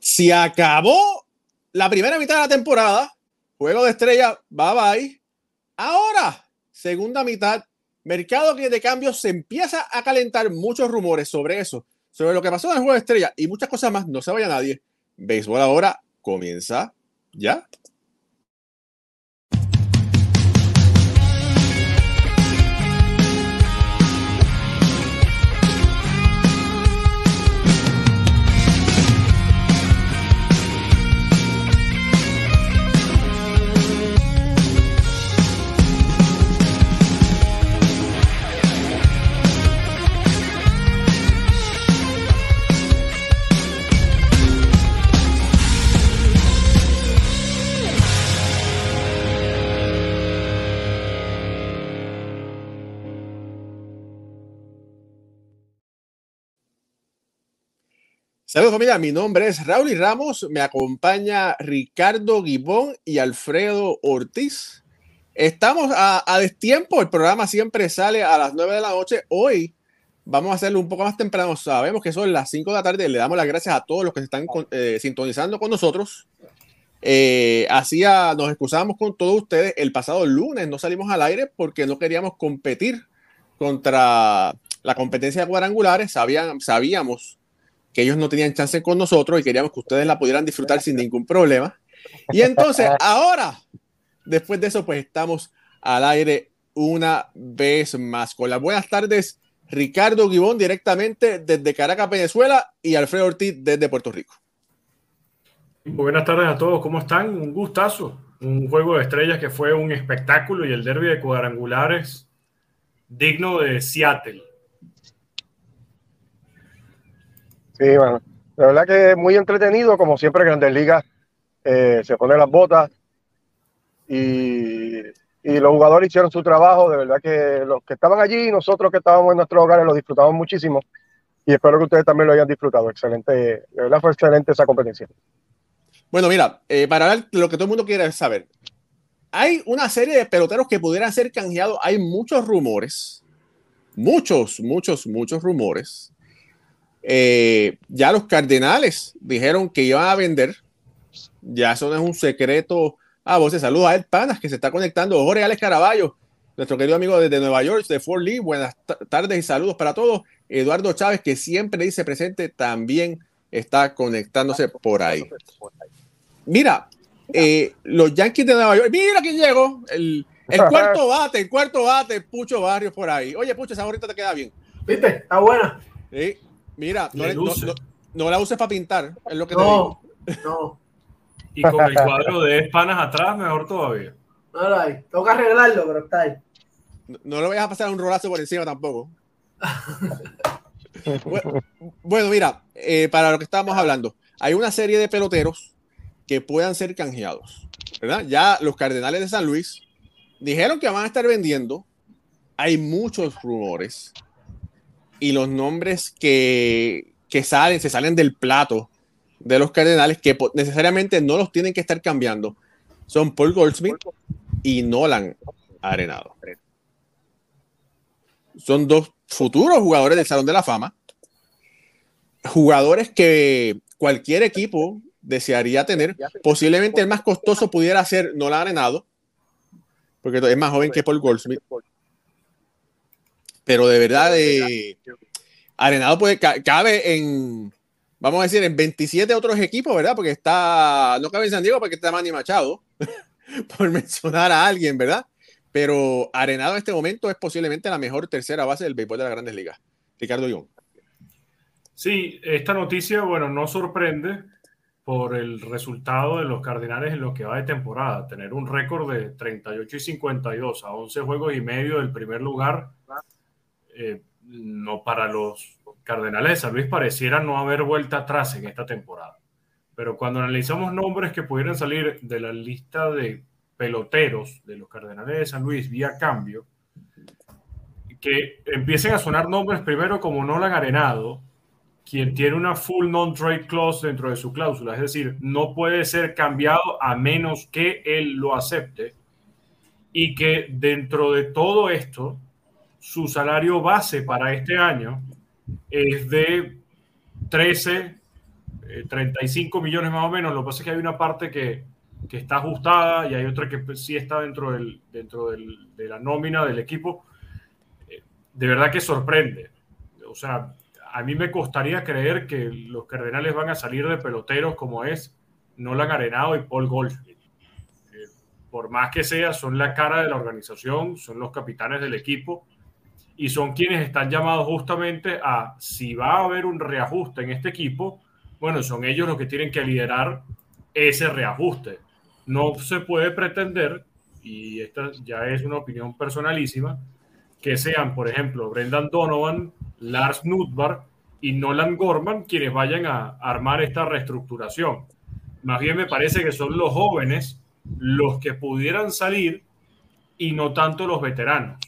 Se acabó la primera mitad de la temporada. Juego de estrella, bye bye. Ahora, segunda mitad, mercado de cambios se empieza a calentar muchos rumores sobre eso, sobre lo que pasó en el juego de estrella y muchas cosas más. No se vaya nadie. Béisbol ahora comienza ya. Saludos familia, mi nombre es Raúl y Ramos, me acompaña Ricardo Guibón y Alfredo Ortiz. Estamos a, destiempo, el programa siempre sale a las 9 de la noche. Hoy vamos a hacerlo un poco más temprano, sabemos que son las 5 de la tarde, le damos las gracias a todos los que se están eh, sintonizando con nosotros. Eh, así nos excusamos con todos ustedes. El pasado lunes no salimos al aire porque no queríamos competir contra la competencia de cuadrangulares, sabíamos que ellos no tenían chance con nosotros y queríamos que ustedes la pudieran disfrutar sin ningún problema. Y entonces, ahora, después de eso, pues estamos al aire una vez más. Con las buenas tardes, Ricardo Guibón directamente desde Caracas, Venezuela, y Alfredo Ortiz desde Puerto Rico. Buenas tardes a todos, ¿cómo están? Un gustazo. Un juego de estrellas que fue un espectáculo y el derby de cuadrangulares digno de Seattle. Sí, bueno, la verdad que es muy entretenido, como siempre Grandes Ligas eh, se pone las botas y, y, los jugadores hicieron su trabajo, de verdad que los que estaban allí, nosotros que estábamos en nuestros hogares, lo disfrutamos muchísimo y espero que ustedes también lo hayan disfrutado. Excelente, de verdad fue excelente esa competencia. Bueno, mira, eh, para ver lo que todo el mundo quiere saber, hay una serie de peloteros que pudieran ser canjeados, hay muchos rumores, muchos, muchos, muchos rumores eh, ya los Cardenales dijeron que iban a vender. Ya eso no es un secreto. Ah, vos te saluda a Ed Panas que se está conectando. Jorge Alex Caraballo, nuestro querido amigo desde Nueva York, de Fort Lee. Buenas tardes y saludos para todos. Eduardo Chávez, que siempre dice presente, también está conectándose por ahí. Mira, eh, los Yankees de Nueva York. Mira quién llegó. El, cuarto bate, el cuarto bate, Pucho Barrios por ahí. Oye, Pucho, esa gorrita te queda bien. ¿Viste? Está buena. Sí. Mira, no, la uses para pintar, es lo que te digo. No. Y con el cuadro de espanas atrás, mejor todavía. No lo hay. Tengo que arreglarlo, pero está ahí. No, lo vayas a pasar un rolazo por encima tampoco. bueno, mira, eh, para lo que estábamos hablando, hay una serie de peloteros que puedan ser canjeados, ¿verdad? Ya los Cardenales de San Luis dijeron que van a estar vendiendo. Hay muchos rumores y los nombres que, que salen, se salen del plato de los Cardenales, que necesariamente no los tienen que estar cambiando, son Paul Goldsmith y Nolan Arenado. Son dos futuros jugadores del Salón de la Fama, jugadores que cualquier equipo desearía tener. Posiblemente el más costoso pudiera ser Nolan Arenado, porque es más joven que Paul Goldsmith pero de verdad, eh, Arenado puede, cabe en, vamos a decir, en 27 otros equipos, ¿verdad? Porque está, no cabe en San Diego porque está Manny Machado, por mencionar a alguien, ¿verdad? Pero Arenado en este momento es posiblemente la mejor tercera base del béisbol de las grandes ligas. Ricardo Young. Sí, esta noticia, bueno, no sorprende por el resultado de los Cardinales en lo que va de temporada. Tener un récord de 38 y 52 a 11 juegos y medio del primer lugar eh, no para los Cardenales de San Luis pareciera no haber vuelta atrás en esta temporada. Pero cuando analizamos nombres que pudieran salir de la lista de peloteros de los Cardenales de San Luis vía cambio, que empiecen a sonar nombres primero como Nolan Arenado, quien tiene una full non-trade clause dentro de su cláusula, es decir, no puede ser cambiado a menos que él lo acepte, y que dentro de todo esto su salario base para este año es de 13 35 eh, millones más o menos. Lo que pasa es que hay una parte que, que está ajustada y hay otra que sí está dentro, del, dentro del, de la nómina del equipo. Eh, de verdad que sorprende. O sea, a mí me costaría creer que los Cardenales van a salir de peloteros como es Nolan Arenado y Paul Goldschmidt. Eh, por más que sea, son la cara de la organización, son los capitanes del equipo y son quienes están llamados justamente a, si va a haber un reajuste en este equipo, bueno, son ellos los que tienen que liderar ese reajuste. No se puede pretender, y esta ya es una opinión personalísima, que sean, por ejemplo, Brendan Donovan, Lars Nutbar y Nolan Gorman quienes vayan a armar esta reestructuración. Más bien me parece que son los jóvenes los que pudieran salir y no tanto los veteranos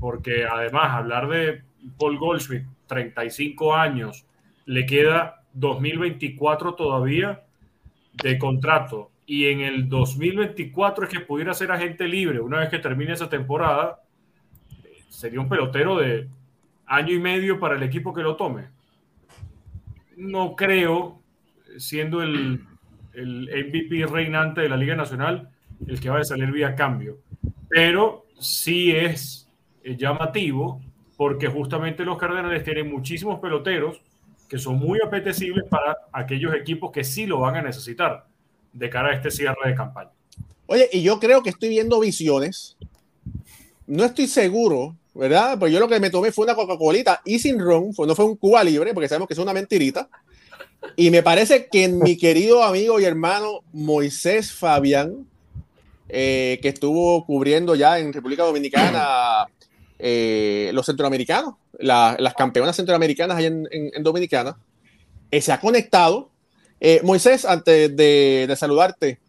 porque además hablar de Paul Goldschmidt, 35 años, le queda 2024 todavía de contrato. Y en el 2024 es que pudiera ser agente libre. Una vez que termine esa temporada, sería un pelotero de año y medio para el equipo que lo tome. No creo, siendo el, el MVP reinante de la Liga Nacional, el que va a salir vía cambio, pero sí es llamativo porque justamente los Cardenales tienen muchísimos peloteros que son muy apetecibles para aquellos equipos que sí lo van a necesitar de cara a este cierre de campaña. Oye, y yo creo que estoy viendo visiones. No estoy seguro, ¿verdad? Pues yo lo que me tomé fue una Coca-Colita y sin ron, no fue un Cuba libre, porque sabemos que es una mentirita. Y me parece que mi querido amigo y hermano Moisés Fabián, eh, que estuvo cubriendo ya en República Dominicana eh, los centroamericanos, las campeonas centroamericanas allá en, Dominicana, eh, se ha conectado. Eh, Moisés, antes de, saludarte,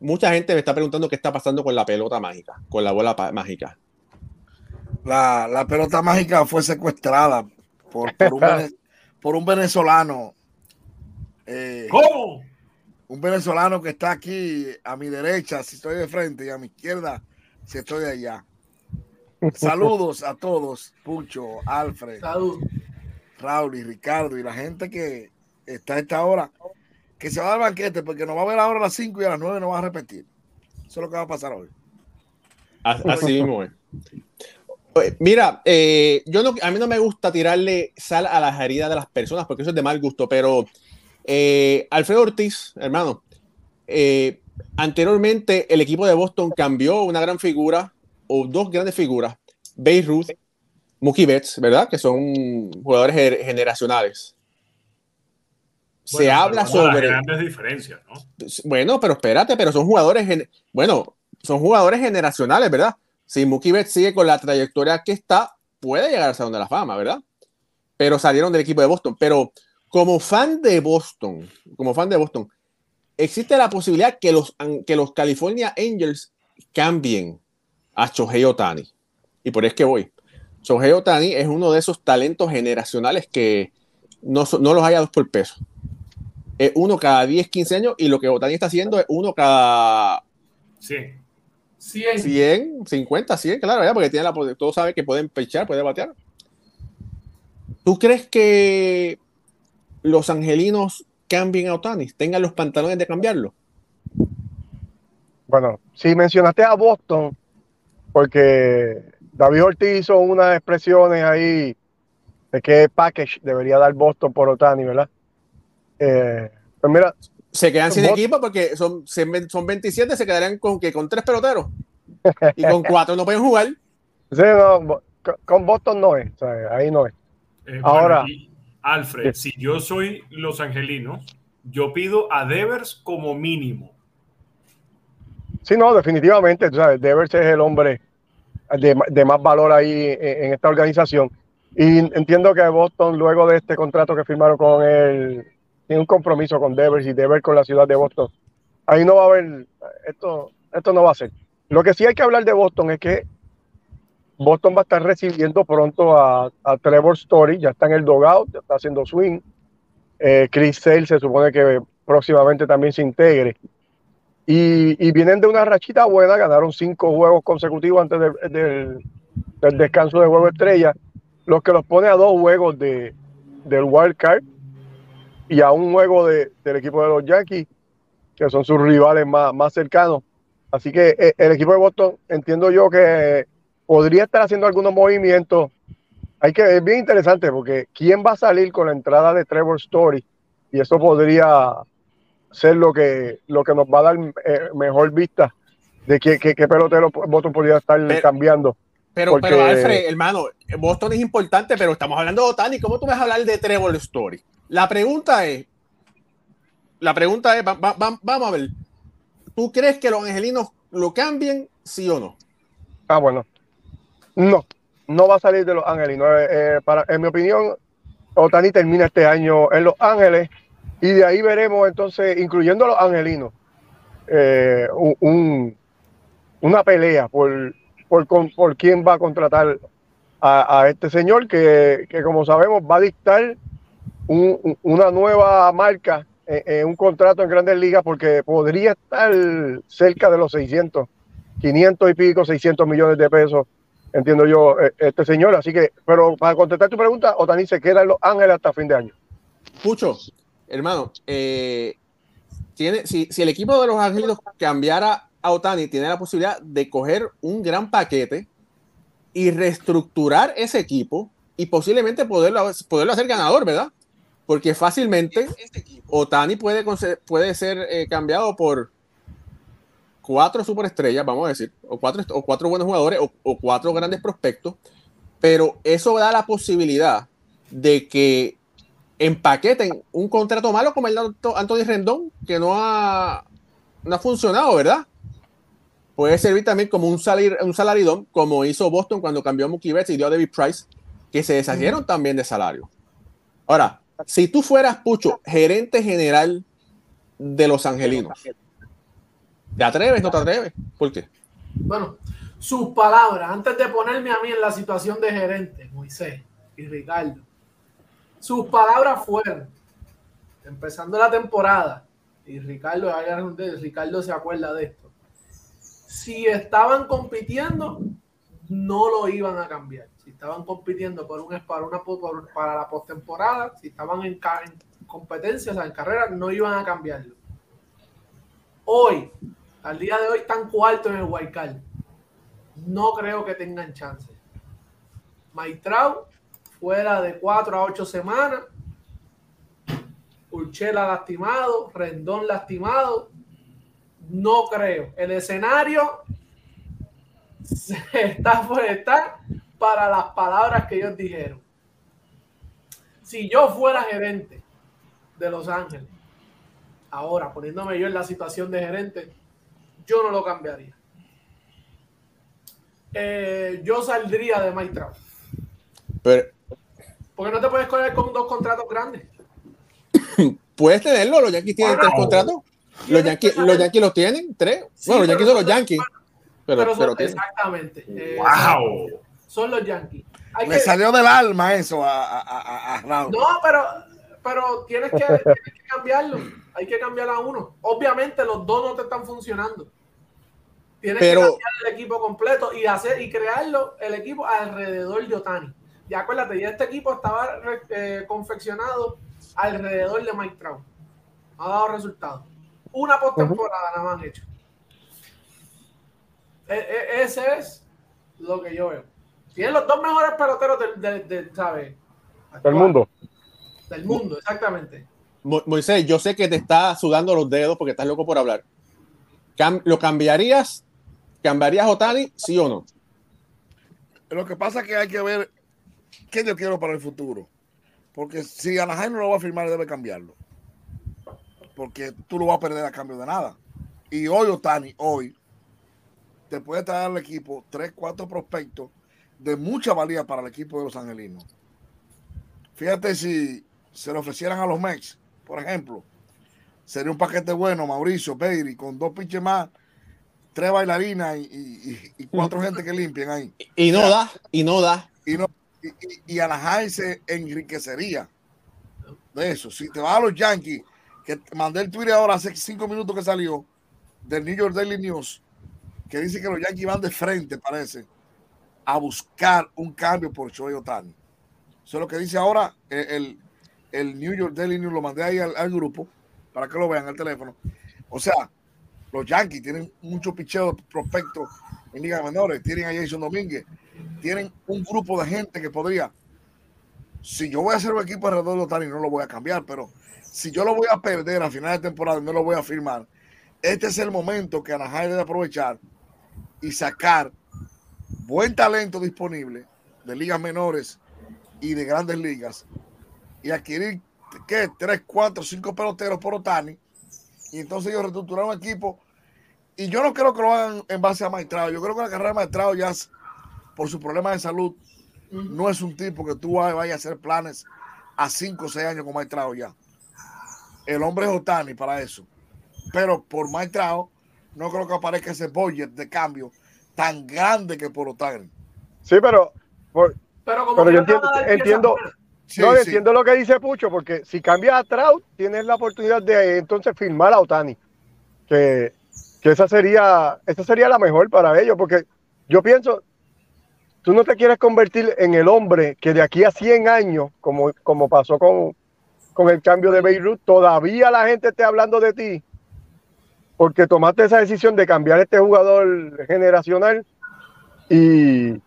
mucha gente me está preguntando qué está pasando con la pelota mágica, con la bola mágica. La, pelota mágica fue secuestrada por, por, un, venezolano. ¿Cómo? Un venezolano que está aquí a mi derecha, si estoy de frente, y a mi izquierda, si estoy allá. Saludos a todos, Pucho, Alfred, Raúl y Ricardo y la gente que está a esta hora, que se va al banquete porque nos va a ver ahora a las 5 y a las 9 no va a repetir. Eso es lo que va a pasar hoy. Así mismo Mira, eh, yo no, a mí no me gusta tirarle sal a las heridas de las personas porque eso es de mal gusto, pero eh, Alfredo Ortiz, hermano, eh, anteriormente el equipo de Boston cambió una gran figura o dos grandes figuras, Beirut, Mookie Betts, ¿verdad? Que son jugadores generacionales. Se habla sobre grandes diferencias, ¿no? Bueno, pero espérate, pero son jugadores, bueno, son jugadores generacionales, ¿verdad? Si Mookie Betts sigue con la trayectoria que está, puede llegar al Salón de la Fama, ¿verdad? Pero salieron del equipo de Boston. Pero como fan de Boston, como fan de Boston, existe la posibilidad que los, que los California Angels cambien a Shohei Otani. Y por eso que voy. Shohei Otani es uno de esos talentos generacionales que no, no los hay a dos por peso. Es uno cada 10, 15 años y lo que Otani está haciendo es uno cada 100. 100, 100 50, 100, claro, ya, porque tiene la, todos saben que pueden pechar, pueden batear. ¿Tú crees que los angelinos cambien a Otani? ¿Tengan los pantalones de cambiarlo? Bueno, si mencionaste a Boston, porque David Ortiz hizo unas expresiones ahí de qué package debería dar Boston por Otani, ¿verdad? Eh, pues mira. Se quedan sin equipo porque son, son 27, se quedarían con, que con tres peloteros. Y con cuatro no pueden jugar. Sí, no, con Boston no es, ahí no es. Eh, Ahora. Alfred, si yo soy los angelinos, yo pido a Devers como mínimo. Sí, no, definitivamente, tú sabes, Devers es el hombre de, más valor ahí en, esta organización. Y entiendo que Boston, luego de este contrato que firmaron con él, tiene un compromiso con Devers y Devers con la ciudad de Boston. Ahí no va a haber, esto, esto no va a ser. Lo que sí hay que hablar de Boston es que Boston va a estar recibiendo pronto a, Trevor Story, ya está en el dogout, ya está haciendo swing. Eh, Chris Sale se supone que próximamente también se integre. Y, vienen de una rachita buena, ganaron cinco juegos consecutivos antes del descanso de juego estrella, lo que los pone a dos juegos de, del wild card. y a un juego de, del equipo de los Yankees, que son sus rivales más, más cercanos. Así que eh, el equipo de Boston, entiendo yo que podría estar haciendo algunos movimientos. Hay que, es bien interesante porque ¿quién va a salir con la entrada de Trevor Story? Y eso podría ser lo que, lo que nos va a dar eh, mejor vista de qué, qué, qué pelotero Boston podría estar cambiando. Pero, pero Alfred, hermano, Boston es importante, pero estamos hablando de Otani. ¿Cómo tú vas a hablar de Trevor Story? La pregunta es, la pregunta es, vamos a ver, ¿tú crees que los angelinos lo cambien, sí o no? Ah, bueno. No, no va a salir de Los Angelinos. Eh, eh, para, en mi opinión, Otani termina este año en Los Ángeles y de ahí veremos entonces, incluyendo a los angelinos, eh, un, una pelea por, por, por, quién va a contratar a, este señor que, que, como sabemos, va a dictar un, una nueva marca en, un contrato en grandes ligas porque podría estar cerca de los 600, 500 y pico, 600 millones de pesos entiendo yo, eh, este señor. Así que, pero para contestar tu pregunta, Otani se queda Los Ángeles hasta fin de año. Pucho, hermano, eh, tiene, si, si, el equipo de Los Ángeles cambiara a Otani, tiene la posibilidad de coger un gran paquete y reestructurar ese equipo y posiblemente poderlo, poderlo hacer ganador, ¿verdad? Porque fácilmente Otani puede, puede ser eh, cambiado por cuatro superestrellas, vamos a decir, o cuatro, o cuatro buenos jugadores, o, cuatro grandes prospectos, pero eso da la posibilidad de que empaqueten un contrato malo como el de Anthony Rendón, que no ha, no ha funcionado, ¿verdad? Puede servir también como un, salir, un salaridón, como hizo Boston cuando cambió a Mookie Betts y dio a David Price, que se deshacieron también de salario. Ahora, si tú fueras, Pucho, gerente general de los Angelinos, ¿Te atreves? ¿No te atreves? ¿Por qué? Bueno, sus palabras, antes de ponerme a mí en la situación de gerente, Moisés y Ricardo, sus palabras fueron, empezando la temporada, y Ricardo, Ricardo se acuerda de esto, si estaban compitiendo, no lo iban a cambiar. Si estaban compitiendo por un, para, una, para la postemporada, si estaban en, en competencias, en carrera, no iban a cambiarlo. Hoy, al día de hoy están cuartos en el Guaycal. No creo que tengan chance. Maitrao fuera de cuatro a ocho semanas. Urchela lastimado, Rendón lastimado. No creo. El escenario está por estar para las palabras que ellos dijeron. Si yo fuera gerente de Los Ángeles, ahora poniéndome yo en la situación de gerente, yo no lo cambiaría. Eh, yo saldría de Mike Pero, Porque no te puedes correr con dos contratos grandes. Puedes tenerlo, los Yankees tienen tres contratos. Los Yankees, los Yankees los tienen, tres. bueno, los Yankees son los Yankees. Pero, son, exactamente. wow. Eh, son los Yankees. Me salió del alma eso a, a, a, No, pero, pero tienes que, tienes que cambiarlo hay que cambiar a uno. Obviamente los dos no te están funcionando. Tienes que cambiar el equipo completo y hacer y crearlo el equipo alrededor de Otani. Y acuérdate, ya este equipo estaba eh, confeccionado alrededor de Mike Trout. Ha dado resultados. Una postemporada nada más han hecho. E, e, ese es lo que yo veo. Tienen los dos mejores peloteros del, del, del mundo. Del mundo, exactamente. Moisés, yo sé que te está sudando los dedos porque estás loco por hablar. ¿Lo cambiarías? ¿Cambiarías Otani, sí o no? Lo que pasa es que hay que ver qué yo quiero para el futuro. Porque si Anaheim no lo va a firmar, debe cambiarlo. Porque tú lo vas a perder a cambio de nada. Y hoy Otani, hoy, te puede traer al equipo tres, cuatro prospectos de mucha valía para el equipo de los angelinos. Fíjate si se lo ofrecieran a los Mex por ejemplo, sería un paquete bueno, Mauricio, Beiri, con dos pinches más, tres bailarinas y, cuatro gente que limpien ahí. Y no da, y no da. Y, no, y, a se enriquecería de eso. Si te vas a los Yankees, que mandé el Twitter ahora hace cinco minutos que salió, del New York Daily News, que dice que los Yankees van de frente, parece, a buscar un cambio por Shohei Otani. Eso es lo que dice ahora el el New York Daily News, lo mandé ahí al, al grupo para que lo vean al teléfono. O sea, los Yankees tienen mucho picheo prospectos en ligas menores, tienen a Jason Domínguez, tienen un grupo de gente que podría, si yo voy a hacer un equipo alrededor de Otani, no lo voy a cambiar, pero si yo lo voy a perder a final de temporada no lo voy a firmar, este es el momento que Anaheim debe aprovechar y sacar buen talento disponible de ligas menores y de grandes ligas y adquirir ¿qué? 3, 4, 5 peloteros por Otani y entonces ellos reestructurar un equipo y yo no creo que lo hagan en base a Maestrado. Yo creo que la carrera de Maestrado ya por su problema de salud no es un tipo que tú vayas a hacer planes a 5 o 6 años con Maestrado ya. El hombre es Otani para eso. Pero por Maestrado no creo que aparezca ese budget de cambio tan grande que por Otani. Sí, pero, pero, como yo entiendo, entiendo, no, entiendo lo que dice Pucho, porque si cambias a Trout, tienes la oportunidad de entonces firmar a Otani. Que, que esa sería, esa sería la mejor para ellos, porque yo pienso, tú no te quieres convertir en el hombre que de aquí a 100 años, como, como pasó con, con el cambio de Beirut, todavía la gente esté hablando de ti, porque tomaste esa decisión de cambiar este jugador generacional y, y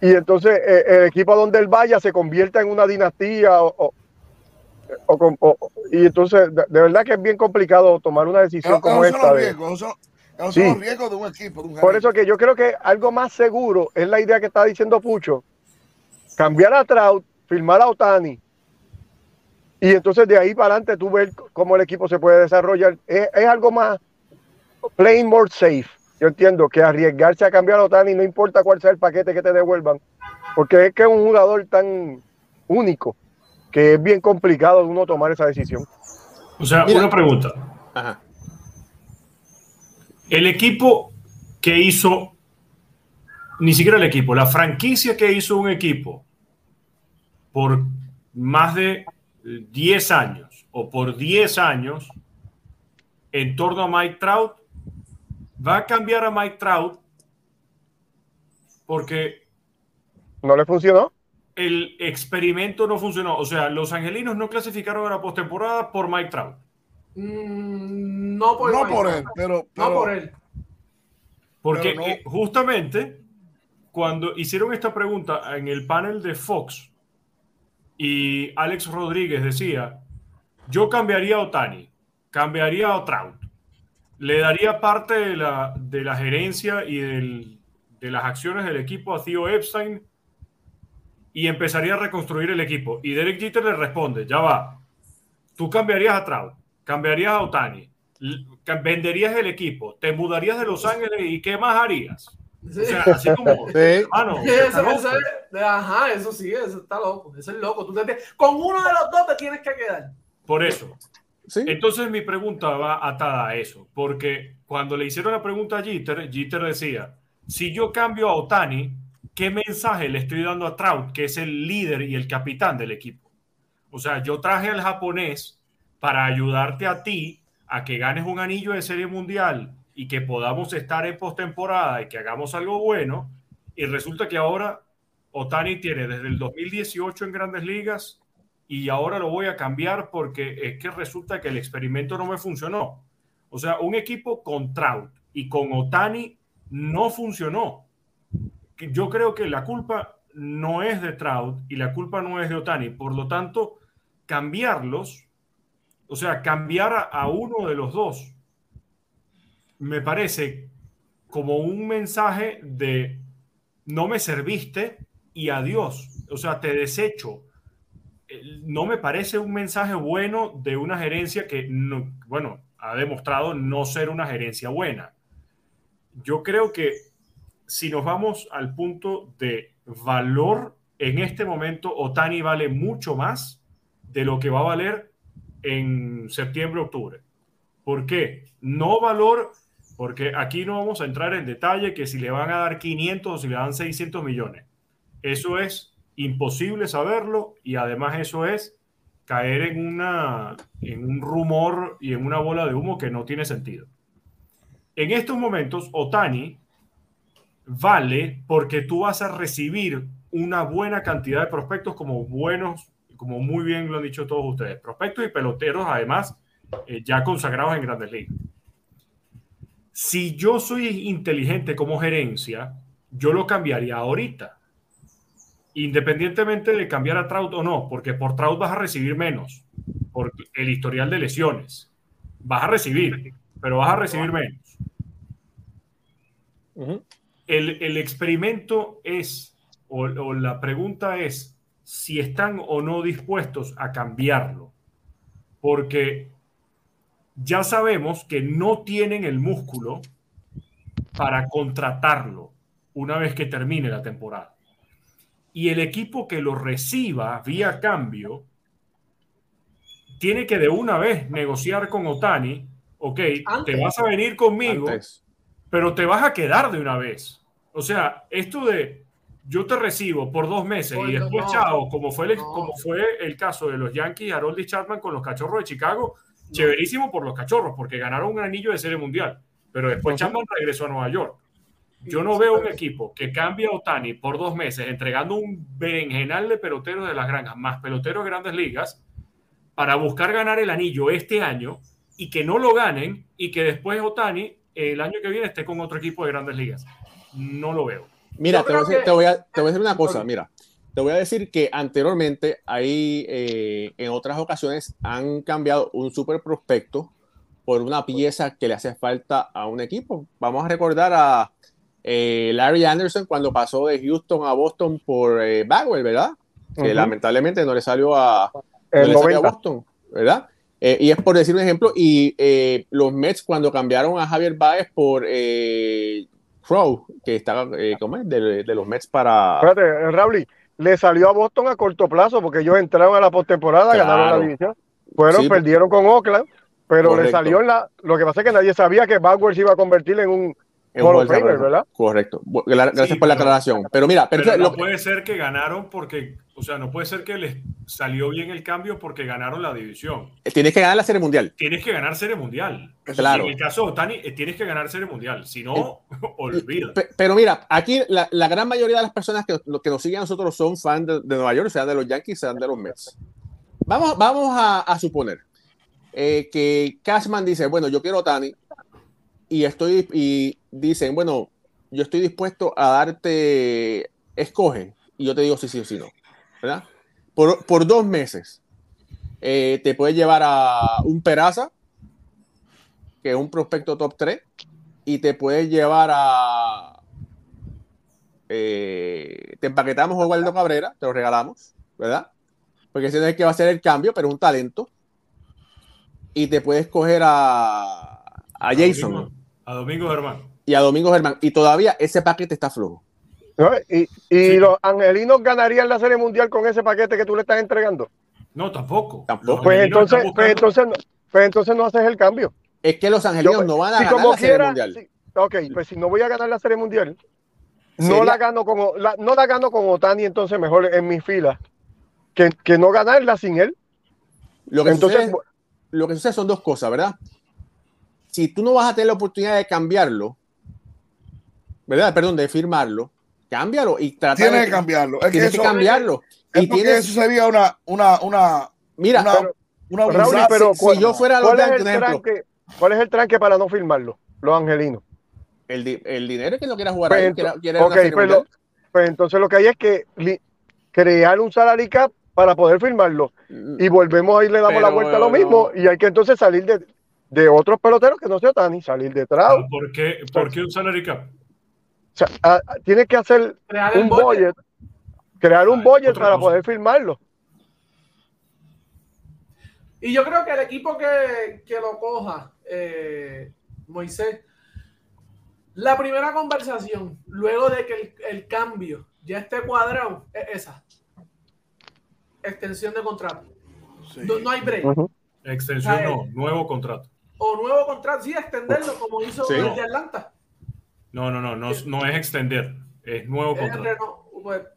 entonces eh, el equipo a donde él vaya se convierta en una dinastía o, y entonces de, verdad que es bien complicado tomar una decisión como esta. Riesgos de un equipo. Por eso que yo creo que algo más seguro es la idea que está diciendo Pucho, cambiar a Trout, firmar a Otani y entonces de ahí para adelante tú ver cómo el equipo se puede desarrollar. Es, es algo más playing more safe yo entiendo que arriesgarse a cambiar a Otani no importa cuál sea el paquete que te devuelvan, porque es que es un jugador tan único que es bien complicado uno tomar esa decisión. O sea, una pregunta. El equipo que hizo, ni siquiera el equipo, la franquicia que hizo un equipo por más de 10 años o por 10 años en torno a Mike Trout va a cambiar a Mike Trout porque... ¿No le funcionó? El experimento no funcionó. O sea, los angelinos no clasificaron a la postemporada por Mike Trout. Mm, no por, él, pero, No por él. Porque eh, justamente cuando hicieron esta pregunta en el panel de Fox y Alex Rodríguez decía, yo cambiaría a Otani, cambiaría a Trout le daría parte de la, de la gerencia y de las acciones del equipo a Theo Epstein y empezaría a reconstruir el equipo. Y Derek Jeter le responde, ya va, tú cambiarías a Trout, cambiarías a Otani, venderías el equipo, te mudarías de Los Ángeles y ¿qué más harías? O sea, así como, sí. eso, ajá, eso sí, eso está loco, eso es loco. Tú con uno de los dos te tienes que quedar. Por eso, entonces mi pregunta va atada a eso, porque cuando le hicieron la pregunta a Jeter, Jeter decía, si yo cambio a Otani, ¿qué mensaje le estoy dando a Trout, que es el líder y el capitán del equipo? O sea, yo traje al japonés para ayudarte a ti a que ganes un anillo de serie mundial y que podamos estar en postemporada y que hagamos algo bueno, y resulta que ahora Otani tiene desde el 2018 en grandes ligas y ahora lo voy a cambiar porque es que resulta que el experimento no me funcionó. O sea, un equipo con Trout y con Otani no funcionó. Yo creo que la culpa no es de Trout y la culpa no es de Otani. Por lo tanto, cambiarlos, o sea, cambiar a, uno de los dos, me parece como un mensaje de no me serviste y adiós. O sea, te desecho no me parece un mensaje bueno de una gerencia que, no, bueno, ha demostrado no ser una gerencia buena. Yo creo que si nos vamos al punto de valor, en este momento Otani vale mucho más de lo que va a valer en septiembre, octubre. ¿Por qué? No valor, porque aquí no vamos a entrar en detalle que si le van a dar 500 o si le dan 600 millones. Eso es imposible saberlo y además eso es caer en, una, en un rumor y en una bola de humo que no tiene sentido. En estos momentos, Otani vale porque tú vas a recibir una buena cantidad de prospectos como buenos, como muy bien lo han dicho todos ustedes, prospectos y peloteros, además, eh, ya consagrados en grandes ligas. Si yo soy inteligente como gerencia, yo lo cambiaría ahorita. Independientemente de cambiar a Trout o no, porque por Trout vas a recibir menos, por el historial de lesiones. Vas a recibir, pero vas a recibir menos. el, el, experimento es, o, o la pregunta es, si están o no dispuestos a cambiarlo. Porque ya sabemos que no tienen el músculo para contratarlo una vez que termine la temporada. Y el equipo que lo reciba vía cambio tiene que de una vez negociar con Otani, ok, te vas a venir conmigo, pero te vas a quedar de una vez. O sea, esto de yo te recibo por dos meses y después chao, como fue, el, como fue el caso de los Yankees, Harold y Chapman con los cachorros de Chicago, chéverísimo por los cachorros, porque ganaron un anillo de serie mundial, pero después Chapman regresó a Nueva York. Yo no veo un equipo que cambie a Otani por dos meses, entregando un berenjenal de peloteros de las granjas, más peloteros de grandes ligas, para buscar ganar el anillo este año y que no lo ganen y que después Otani el año que viene esté con otro equipo de grandes ligas. No lo veo. Mira, te voy, a, decir una cosa, mira. Te voy a decir que anteriormente hay, eh, en otras ocasiones, han cambiado un super prospecto por una pieza que le hace falta a un equipo. Vamos a recordar a eh, Larry Anderson cuando pasó de Houston a Boston por eh, Bagwell, ¿verdad? Que lamentablemente no le salió a, Boston, ¿verdad? y es por decir un ejemplo, y los Mets cuando cambiaron a Javier Baez por Crow, que estaba eh, de, de, los Mets para. Espérate, eh, Raúl, le salió a Boston a corto plazo porque ellos entraron a la postemporada, ganaron la división. Fueron, perdieron con Oakland, pero le salió en la. Lo que pasa es que nadie sabía que Bauer se iba a convertir en un ¿verdad? Correcto. Gracias por la aclaración. Pero mira, pero, no puede ser que ganaron porque, o sea, no puede ser que les salió bien el cambio porque ganaron la división. Eh, tienes que ganar la Serie Mundial. Tienes que ganar Serie Mundial. Claro. En el caso de Tani, eh, tienes que ganar Serie Mundial. Si no, olvida. Pero mira, aquí la, gran mayoría de las personas que, que nos siguen a nosotros son fans de, Nueva York, sean de los Yankees, sean de los Mets. Vamos, vamos a, suponer eh, que Cashman dice, bueno, yo quiero Tani, y estoy y dicen, bueno, yo estoy dispuesto a darte, escoge, y yo te digo sí, sí o sí no, ¿verdad? Por, por dos meses eh, te puedes llevar a un Peraza, que es un prospecto top 3, y te puedes llevar a... Eh, te empaquetamos a Waldo Cabrera, te lo regalamos, ¿verdad? Porque ese no es el que va a ser el cambio, pero es un talento. Y te puedes coger a, a Jason. A Domingo Germán. Y a Domingo Germán. Y todavía ese paquete está flojo. ¿Y, los angelinos ganarían la Serie Mundial con ese paquete que tú le estás entregando? No, tampoco. Pues entonces, pues entonces, pues entonces no haces el cambio. Es que los angelinos no van a ganar la Serie Mundial. ok, pues si no voy a ganar la Serie Mundial, no la gano como la, no la gano con Otani, entonces mejor en mi fila que, que no ganarla sin él. Lo que, entonces, lo que sucede son dos cosas, ¿verdad? Si tú no vas a tener la oportunidad de cambiarlo, ¿verdad? Perdón, de firmarlo, cámbialo y trata Tienes de, que cambiarlo. tienes que cambiarlo. y tienes, eso sería una, una, una, mira, una, una pero si, yo fuera los ¿cuál, es el tranque, ¿cuál es el tranque para no firmarlo? Los angelinos. El, el dinero es que no quiera jugar pues, ahí, quiere, okay, pues, pues, entonces lo que hay es que crear un salary cap para poder firmarlo. Y volvemos ahí, le damos la vuelta a lo mismo. Y hay que entonces salir de, de otros peloteros que no sea Tani, salir detrás. ¿Por qué, ¿Por qué un salary cap? O sea, tiene que hacer un budget, crear un budget para poder firmarlo. Y yo creo que el equipo que, que lo coja, eh, Moisés, la primera conversación, luego de que el, el, cambio ya esté cuadrado, es esa. Extensión de contrato. No, hay break. Extensión no, nuevo contrato o nuevo contrato, sí, extenderlo como hizo el de Atlanta. No, no, no, no, no es extender, es nuevo contrato.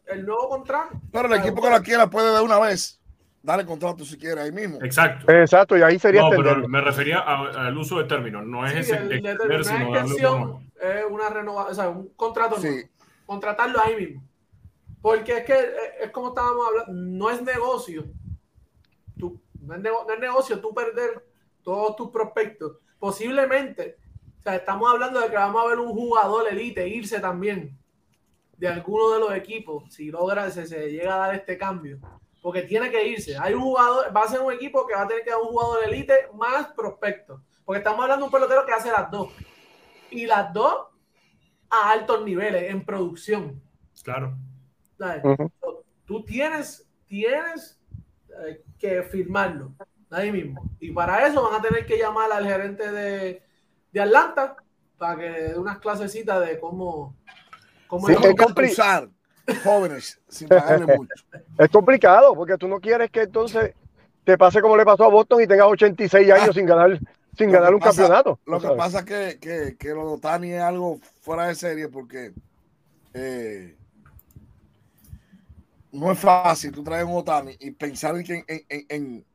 El nuevo contrato. Pero el equipo que la quiera puede de una vez darle contrato si quiere ahí mismo. Exacto. Exacto, y ahí sería. No, pero me refería al uso de términos, no es ese extender, sino extensión, es una renovación, o sea, un contrato sí. contratarlo ahí mismo. Porque es que es como estábamos hablando, no es negocio No es, negocio tú perder todos tus prospectos. Posiblemente, o sea, estamos hablando de que vamos a ver un jugador elite irse también de alguno de los equipos, si logra, se, se llega a dar este cambio. Porque tiene que irse. Hay un jugador, va a ser un equipo que va a tener que dar un jugador elite más prospecto. Porque estamos hablando de un pelotero que hace las dos. Y las dos a altos niveles en producción. Claro. Tú tienes, tienes eh, que firmarlo ahí mismo. Y para eso van a tener que llamar al gerente de, de Atlanta para que dé unas clasecitas de cómo, cómo es usar jóvenes sin pagarle mucho. Es complicado porque tú no quieres que entonces te pase como le pasó a Boston y tengas 86 años sin ganar sin ganar un campeonato. Lo que pasa es que, que, que, lo de Otani es algo fuera de serie porque eh, no es fácil tú traes un Otani y pensar en, en, en,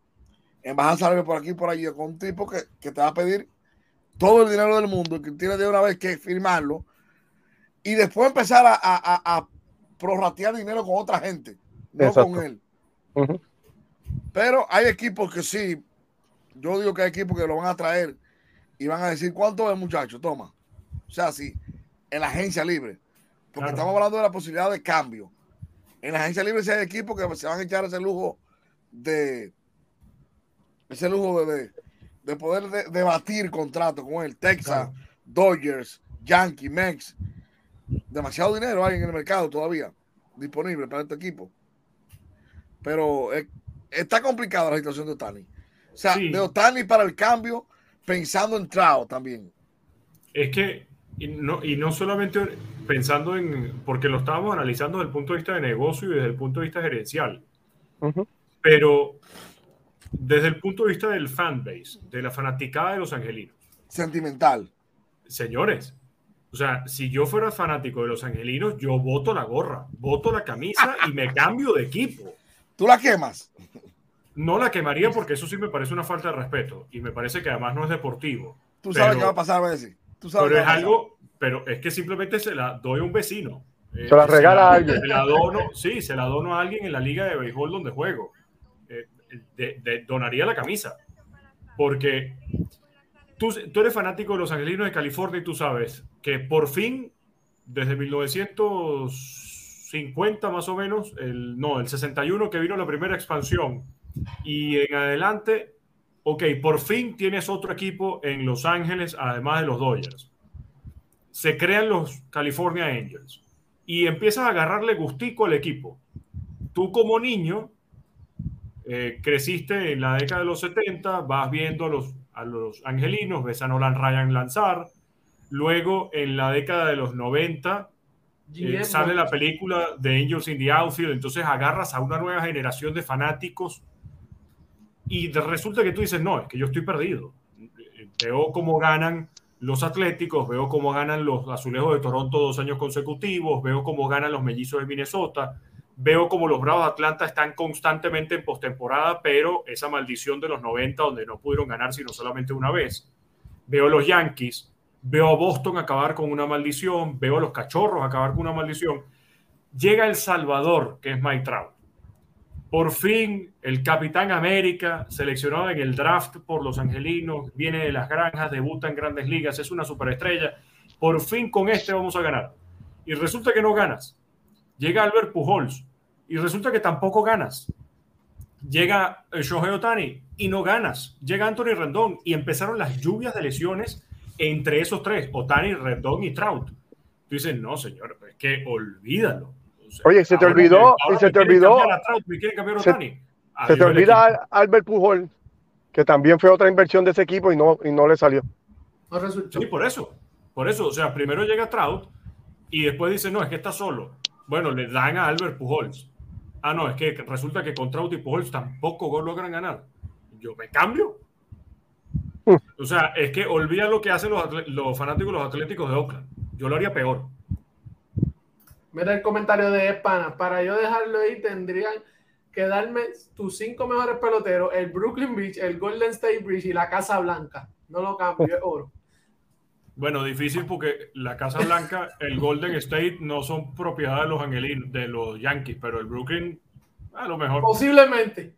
en bajar salario por aquí y por allí con un tipo que, que, te va a pedir todo el dinero del mundo y que tiene de una vez que firmarlo y después empezar a, a, a prorratear dinero con otra gente, no con él. Pero hay equipos que sí yo digo que hay equipos que lo van a traer y van a decir cuánto es, muchacho, toma. O sea, sí, en la agencia libre. Porque estamos hablando de la posibilidad de cambio. En la agencia libre si hay equipos que se van a echar ese lujo de ese lujo de, de, poder debatir contratos con él. Texas, Dodgers, Yankee, Mex. Demasiado dinero hay en el mercado todavía disponible para este equipo. Pero está complicada la situación de Otani. O sea, de Otani para el cambio, pensando en Trao también. Es que, y no, y no solamente pensando en, porque lo estábamos analizando desde el punto de vista de negocio y desde el punto de vista gerencial, pero desde el punto de vista del fanbase, de la fanaticada de los angelinos. Sentimental. Señores, o sea, si yo fuera fanático de los angelinos, yo voto la gorra, voto la camisa y me cambio de equipo. ¿Tú la quemas? No la quemaría porque eso sí me parece una falta de respeto y me parece que además no es deportivo. Tú sabes qué va a pasar, Bessie. Tú sabes pero es algo, pero es que simplemente se la doy a un vecino. Se la regala a alguien. Se la dono, sí, se la dono a alguien en la liga de béisbol donde juego. Eh, donaría la camisa. Porque tú, tú eres fanático de los angelinos de California y tú sabes que por fin, desde 1950 más o menos, el, no, el 61 que vino la primera expansión, y en adelante, ok, por fin tienes otro equipo en Los Ángeles, además de los Dodgers. Se crean los California Angels y empiezas a agarrarle gustico al equipo. Tú como niño eh, creciste en la década de los 70, vas viendo a los, a los angelinos, ves a Nolan Ryan lanzar. Luego, en la década de los 90, eh, sale la película de Angels in the Outfield, entonces agarras a una nueva generación de fanáticos y resulta que tú dices, no, es que yo estoy perdido. Veo cómo ganan los Atléticos, veo cómo ganan los Azulejos de Toronto dos años consecutivos, veo cómo ganan los Mellizos de Minnesota, veo cómo los Bravos de Atlanta están constantemente en postemporada, pero esa maldición de los 90 donde no pudieron ganar sino solamente una vez. Veo los Yankees, veo a Boston acabar con una maldición, veo a los Cachorros acabar con una maldición. Llega El Salvador, que es Mike Trout por fin, el Capitán América, seleccionado en el draft por los Angelinos, viene de las granjas, debuta en grandes ligas, es una superestrella. Por fin con este vamos a ganar. Y resulta que no ganas. Llega Albert Pujols y resulta que tampoco ganas. Llega Shohei Otani y no ganas. Llega Anthony Rendón y empezaron las lluvias de lesiones entre esos tres, Otani, Rendón y Trout. Tú dices, no, señor, es que olvídalo Oye, se te olvidó, y se te olvidó. Se, te olvida Albert Pujol, que también fue otra inversión de ese equipo y no, y no le salió. Sí, por eso. Por eso, o sea, primero llega Trout y después dice, no, es que está solo. Bueno, le dan a Albert Pujols. Ah, no, es que resulta que con Trout y Pujols tampoco logran ganar. Yo me cambio. Hmm. O sea, es que olvida lo que hacen los, los fanáticos los Atléticos de Oakland. Yo lo haría peor. Mira el comentario de Espana. Para yo dejarlo ahí, tendrían que darme tus cinco mejores peloteros: el Brooklyn Beach, el Golden State Bridge y la Casa Blanca. No lo cambio, es oro. Bueno, difícil porque la Casa Blanca, el Golden State no son propiedad de los angelinos, de los Yankees, pero el Brooklyn, a lo mejor. Posiblemente.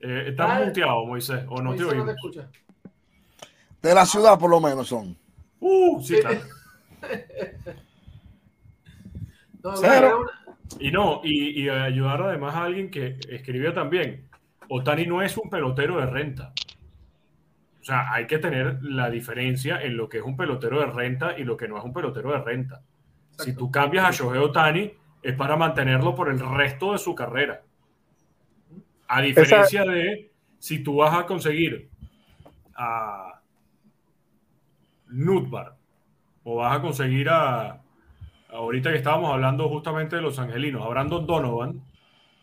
Eh, estás muteado, Moisés, o no te oímos. de la ciudad, por lo menos, son. Uh, sí, claro. Y no, y, y, ayudar además a alguien que escribió también. Otani no es un pelotero de renta. O sea, hay que tener la diferencia en lo que es un pelotero de renta y lo que no es un pelotero de renta. Si tú cambias a Shohei Otani, es para mantenerlo por el resto de su carrera. A diferencia de si tú vas a conseguir a Nutbar o vas a conseguir a, ahorita que estábamos hablando justamente de los angelinos, a Brandon Donovan,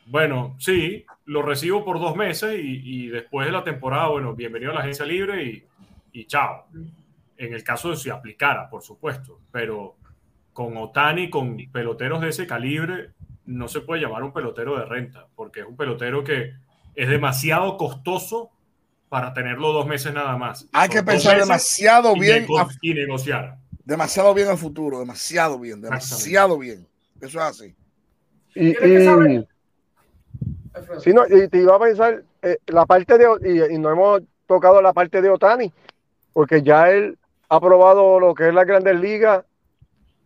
bueno, sí, lo recibo por dos meses y, después de la temporada, bueno, bienvenido a la agencia libre y, y chao. En el caso de si aplicara, por supuesto, pero con Otani, con peloteros de ese calibre, no se puede llamar un pelotero de renta, porque es un pelotero que es demasiado costoso para tenerlo dos meses nada más. Hay que pensar demasiado bien y negociar. Demasiado bien al futuro, demasiado bien, demasiado bien. Eso es así. Y, no, y te iba a pensar, eh, la parte de, y, no hemos tocado la parte de Otani, porque ya él ha probado lo que es la Grandes Ligas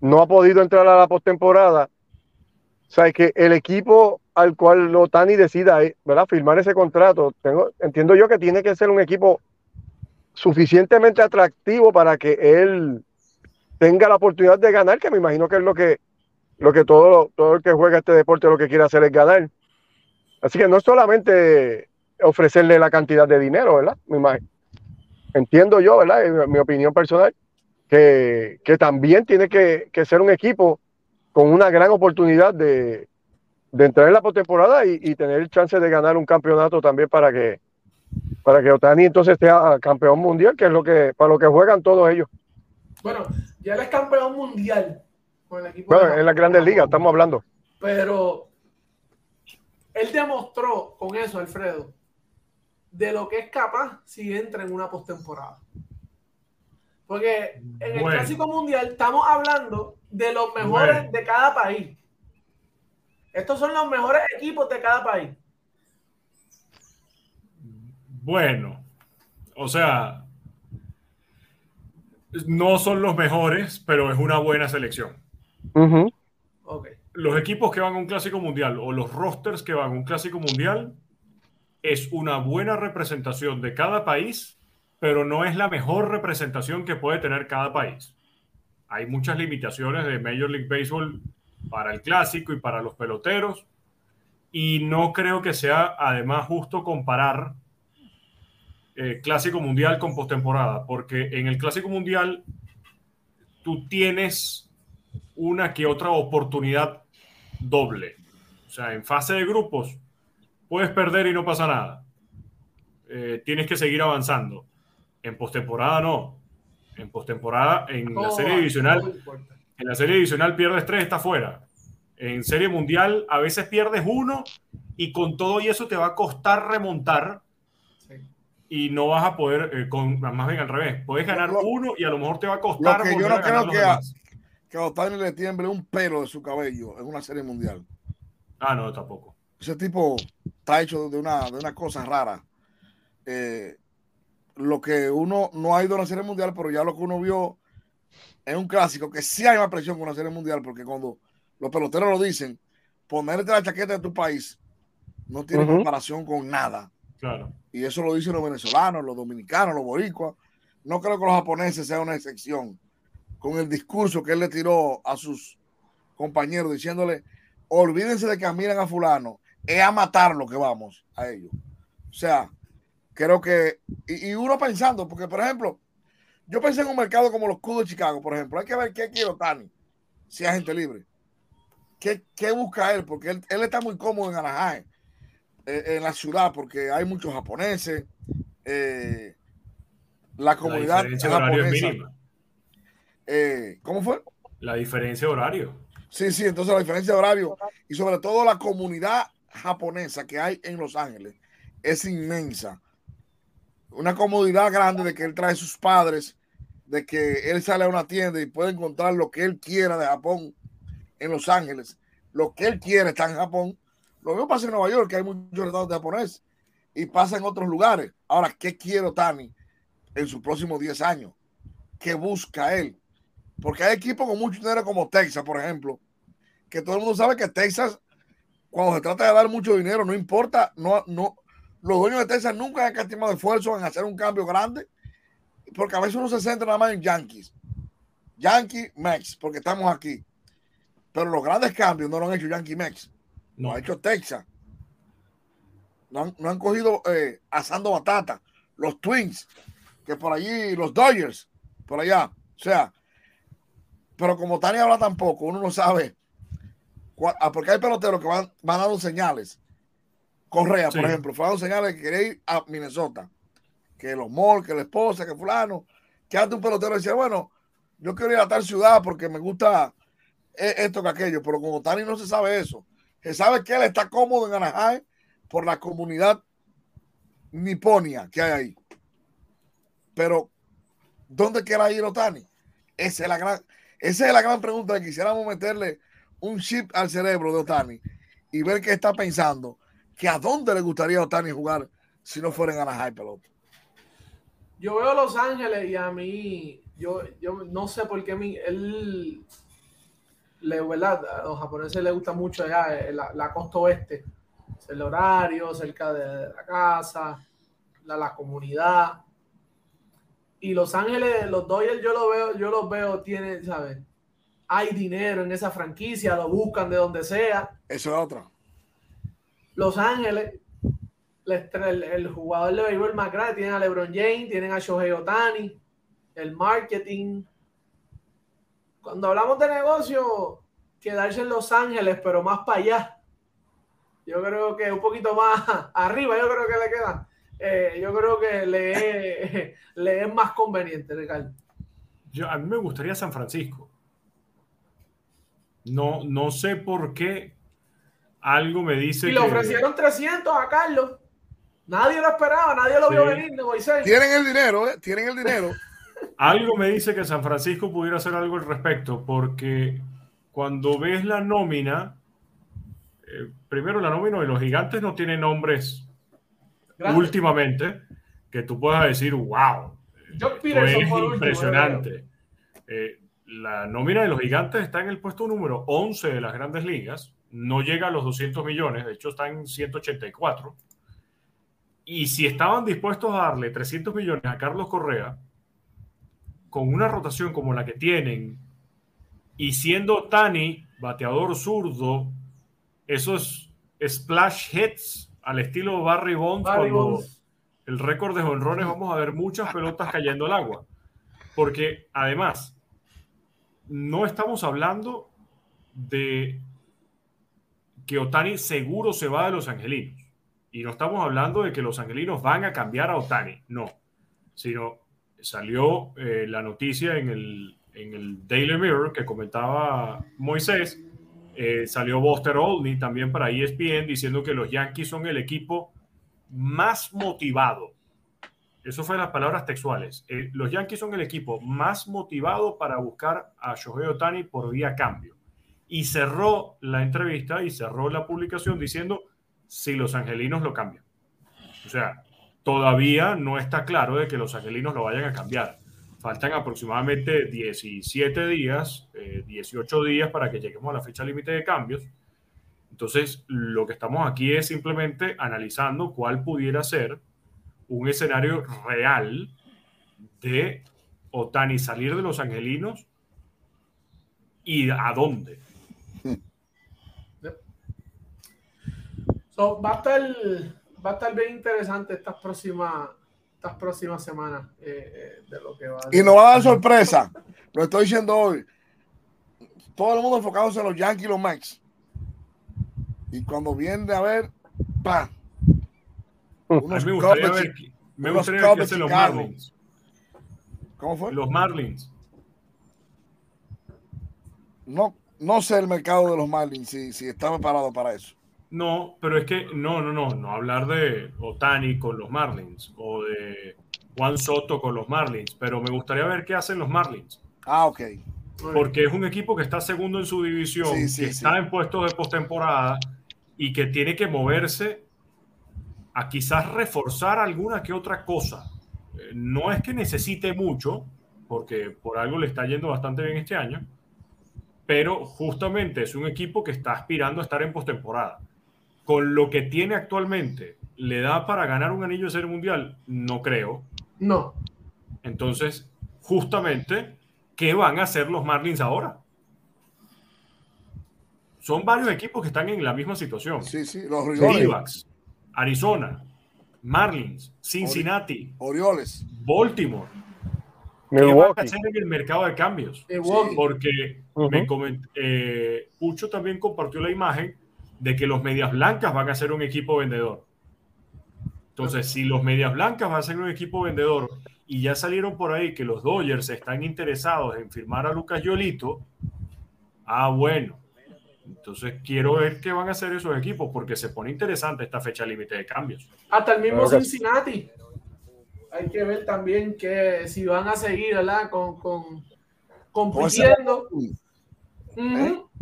no ha podido entrar a la postemporada. O sea, que el equipo al cual Otani decida eh, ¿verdad? firmar ese contrato, tengo, entiendo yo que tiene que ser un equipo suficientemente atractivo para que él tenga la oportunidad de ganar, que me imagino que es lo que, lo que todo, todo el que juega este deporte lo que quiere hacer es ganar. Así que no es solamente ofrecerle la cantidad de dinero, ¿verdad? Me imagino. Entiendo yo, ¿verdad? En mi opinión personal, que, también tiene que, ser un equipo con una gran oportunidad de, entrar en la postemporada y, y tener chance de ganar un campeonato también para que para que Otani entonces sea campeón mundial, que es lo que para lo que juegan todos ellos. Bueno, ya él es campeón mundial con el equipo. Bueno, en la Grandes Ligas estamos hablando. Pero él demostró con eso, Alfredo, de lo que es capaz si entra en una postemporada. Porque en el Clásico Mundial estamos hablando de los mejores de cada país. Estos son los mejores equipos de cada país. Bueno, o sea, no son los mejores, pero es una buena selección. Los equipos que van a un clásico mundial o los rosters que van a un clásico mundial es una buena representación de cada país pero no es la mejor representación que puede tener cada país. Hay muchas limitaciones de Major League Baseball para el clásico y para los peloteros, y no creo que sea además justo comparar eh, clásico mundial con postemporada, porque en el clásico mundial tú tienes una que otra oportunidad doble. O sea, en fase de grupos puedes perder y no pasa nada. Eh, tienes que seguir avanzando. En postemporada no. En postemporada, en la serie divisional, en la serie divisional pierdes tres, está fuera. En serie mundial a veces pierdes uno y con todo y eso te va a costar remontar y no vas a poder, eh, con, más bien al revés, puedes ganar uno y a lo mejor te va a costar. que yo no creo que a, que a Otani le tiemble un pelo de su cabello en una serie mundial. Ah, no, tampoco. Ese tipo está hecho de una, de una cosa rara. Eh, lo que uno no ha ido a la Serie Mundial, pero ya lo que uno vio es un clásico, que sí hay más presión con la Serie Mundial, porque cuando los peloteros lo dicen, ponerte la chaqueta de tu país no tiene comparación con nada. Claro. Y eso lo dicen los venezolanos, los dominicanos, los boricuas. No creo que los japoneses sean una excepción. Con el discurso que él le tiró a sus compañeros diciéndole, olvídense de que admiran a fulano, es a matar lo que vamos a ellos. O sea, creo que, y, uno pensando, porque por ejemplo, yo pensé en un mercado como los Cubs de Chicago, por ejemplo, hay que ver qué quiere Tani, si es gente libre. ¿Qué, qué busca él? Porque él, está muy cómodo en Anaheim, eh, en la ciudad, porque hay muchos japoneses. Eh, la comunidad la japonesa. Eh, ¿Cómo fue? La diferencia de horario. Sí, sí, entonces la diferencia de horario y sobre todo la comunidad japonesa que hay en Los Ángeles es inmensa una comodidad grande de que él trae sus padres, de que él sale a una tienda y puede encontrar lo que él quiera de Japón en Los Ángeles. Lo que él quiere está en Japón. Lo mismo pasa en Nueva York, que hay muchos restaurantes japoneses. y pasa en otros lugares. Ahora, ¿qué quiere Otani en sus próximos 10 años? ¿Qué busca él? Porque hay equipos con mucho dinero como Texas, por ejemplo, que todo el mundo sabe que Texas, cuando se trata de dar mucho dinero, no importa, no, no, los dueños de Texas nunca han estimado esfuerzo en hacer un cambio grande, porque a veces uno se centra nada más en Yankees. Yankee Mex, porque estamos aquí. Pero los grandes cambios no lo han hecho Yankee Mex, no. lo ha hecho Texas. No han, no han cogido eh, asando batata. Los Twins, que por allí, los Dodgers, por allá. O sea, pero como Tania habla tampoco, uno no sabe. Ah, porque hay peloteros que van, van dando señales. Correa, por ejemplo, fue dando señales que quería ir a Minnesota. Que los Mol, que la esposa, que fulano. Que antes un pelotero decía, bueno, yo quiero ir a tal ciudad porque me gusta e, esto que aquello. Pero como Tani no se sabe eso. Se sabe que él está cómodo en Anaheim por la comunidad niponia que hay ahí. Pero, ¿dónde quiere ir Otani? Esa es la gran, esa es la gran pregunta que quisiéramos meterle un chip al cerebro de Otani y ver qué está pensando, que a dónde le gustaría a Otani jugar si no fuera en Anaheim pelota. Yo veo Los Ángeles y a mí, yo, yo no sé por qué mi, él, le, ¿verdad? A los japoneses les gusta mucho allá eh, la, la costa oeste, el horario, cerca de la casa, la, la comunidad y Los Ángeles, los Dodgers, yo lo veo, yo los veo, tienen, ¿sabes? Hay dinero en esa franquicia, lo buscan de donde sea. Eso es otro. Los Ángeles, el, el, jugador de béisbol más grande, tienen a LeBron James, tienen a Shohei Otani, el marketing. Cuando hablamos de negocio, quedarse en Los Ángeles, pero más para allá. Yo creo que un poquito más arriba, yo creo que le queda eh, yo creo que le, le, es más conveniente, Ricardo. Yo, a mí me gustaría San Francisco. No, no sé por qué algo me dice. Y le ofrecieron 300 a Carlos. Nadie lo esperaba, nadie lo vio venir Tienen el dinero, ¿eh? Tienen el dinero. algo me dice que San Francisco pudiera hacer algo al respecto, porque cuando ves la nómina, eh, primero la nómina de los gigantes no tiene nombres últimamente que tú puedas decir, wow, es impresionante. Eh, la nómina de los gigantes está en el puesto número 11 de las grandes ligas, no llega a los 200 millones, de hecho está en 184. Y si estaban dispuestos a darle 300 millones a Carlos Correa, con una rotación como la que tienen, y siendo Tani bateador zurdo, esos splash hits al estilo Barry Bonds, cuando el récord de honrones vamos a ver muchas pelotas cayendo al agua. Porque además, no estamos hablando de que Otani seguro se va de los angelinos. Y no estamos hablando de que los angelinos van a cambiar a Otani, no. Sino salió eh, la noticia en el, en el Daily Mirror que comentaba Moisés eh, salió Buster Olney también para ESPN diciendo que los Yankees son el equipo más motivado. Eso fue las palabras textuales. Eh, los Yankees son el equipo más motivado para buscar a Shohei Otani por vía cambio. Y cerró la entrevista y cerró la publicación diciendo si los angelinos lo cambian. O sea, todavía no está claro de que los angelinos lo vayan a cambiar. Faltan aproximadamente 17 días, 18 eh, días para que lleguemos a la fecha límite de cambios. Entonces, lo que estamos aquí es simplemente analizando cuál pudiera ser un escenario real de Otani salir de los angelinos y a dónde. va, a estar, va a estar bien interesante estas próximas estas próximas semanas eh, eh, de lo que va a Y no va a dar sorpresa. Lo estoy diciendo hoy. Todo el mundo enfocado en los Yankees y los Mets. Y cuando viene a ver, ¡pam! Unos me gustaría ver, me gustaría ver los Marlins. ¿Cómo fue? Los Marlins. No, no sé el mercado de los Marlins, si, si está preparado para eso. No, pero es que no, no, no, no hablar de Otani con los Marlins o de Juan Soto con los Marlins, pero me gustaría ver qué hacen los Marlins. Ah, ok. Porque es un equipo que está segundo en su división, que está en puestos de postemporada y que tiene que moverse a quizás reforzar alguna que otra cosa. Eh, no es que necesite mucho, porque por algo le está yendo bastante bien este año, pero justamente es un equipo que está aspirando a estar en postemporada. Con lo que tiene actualmente, ¿le da para ganar un anillo de serie mundial? No creo. No. Entonces, justamente, ¿qué van a hacer los Marlins ahora? Son varios equipos que están en la misma situación. Sí, sí, los Orioles. Arizona, Marlins, Cincinnati, Orioles, Baltimore. ¿Qué van a hacer en el mercado de cambios? Porque me eh, Pucho también compartió la imagen de que los Medias Blancas van a ser un equipo vendedor. Entonces, si los Medias Blancas van a ser un equipo vendedor y ya salieron por ahí que los Dodgers están interesados en firmar a Lucas Yolito, ah, bueno. Entonces quiero ver qué van a hacer esos equipos porque se pone interesante esta fecha límite de cambios. Hasta el mismo Cincinnati. Hay que ver también que si van a seguir ¿verdad? con, con compitiendo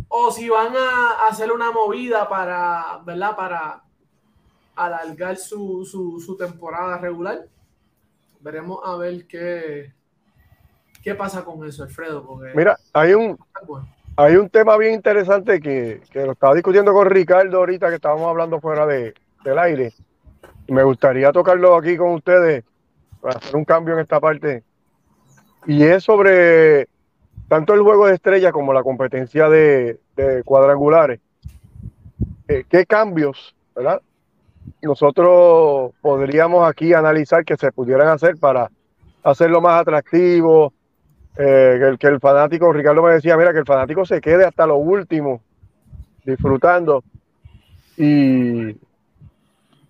o si van a hacer una movida para, ¿verdad? Para alargar su, su temporada regular veremos a ver qué, qué pasa con eso, Alfredo. Mira, hay un, hay un tema bien interesante que, lo estaba discutiendo con Ricardo ahorita que estábamos hablando fuera de, del aire. Me gustaría tocarlo aquí con ustedes para hacer un cambio en esta parte. Y es sobre tanto el juego de estrellas como la competencia de, cuadrangulares. Eh, ¿Qué cambios, verdad? nosotros podríamos aquí analizar que se pudieran hacer para hacerlo más atractivo, eh, que, el, que el fanático, Ricardo me decía, mira, que el fanático se quede hasta lo último, disfrutando. Y,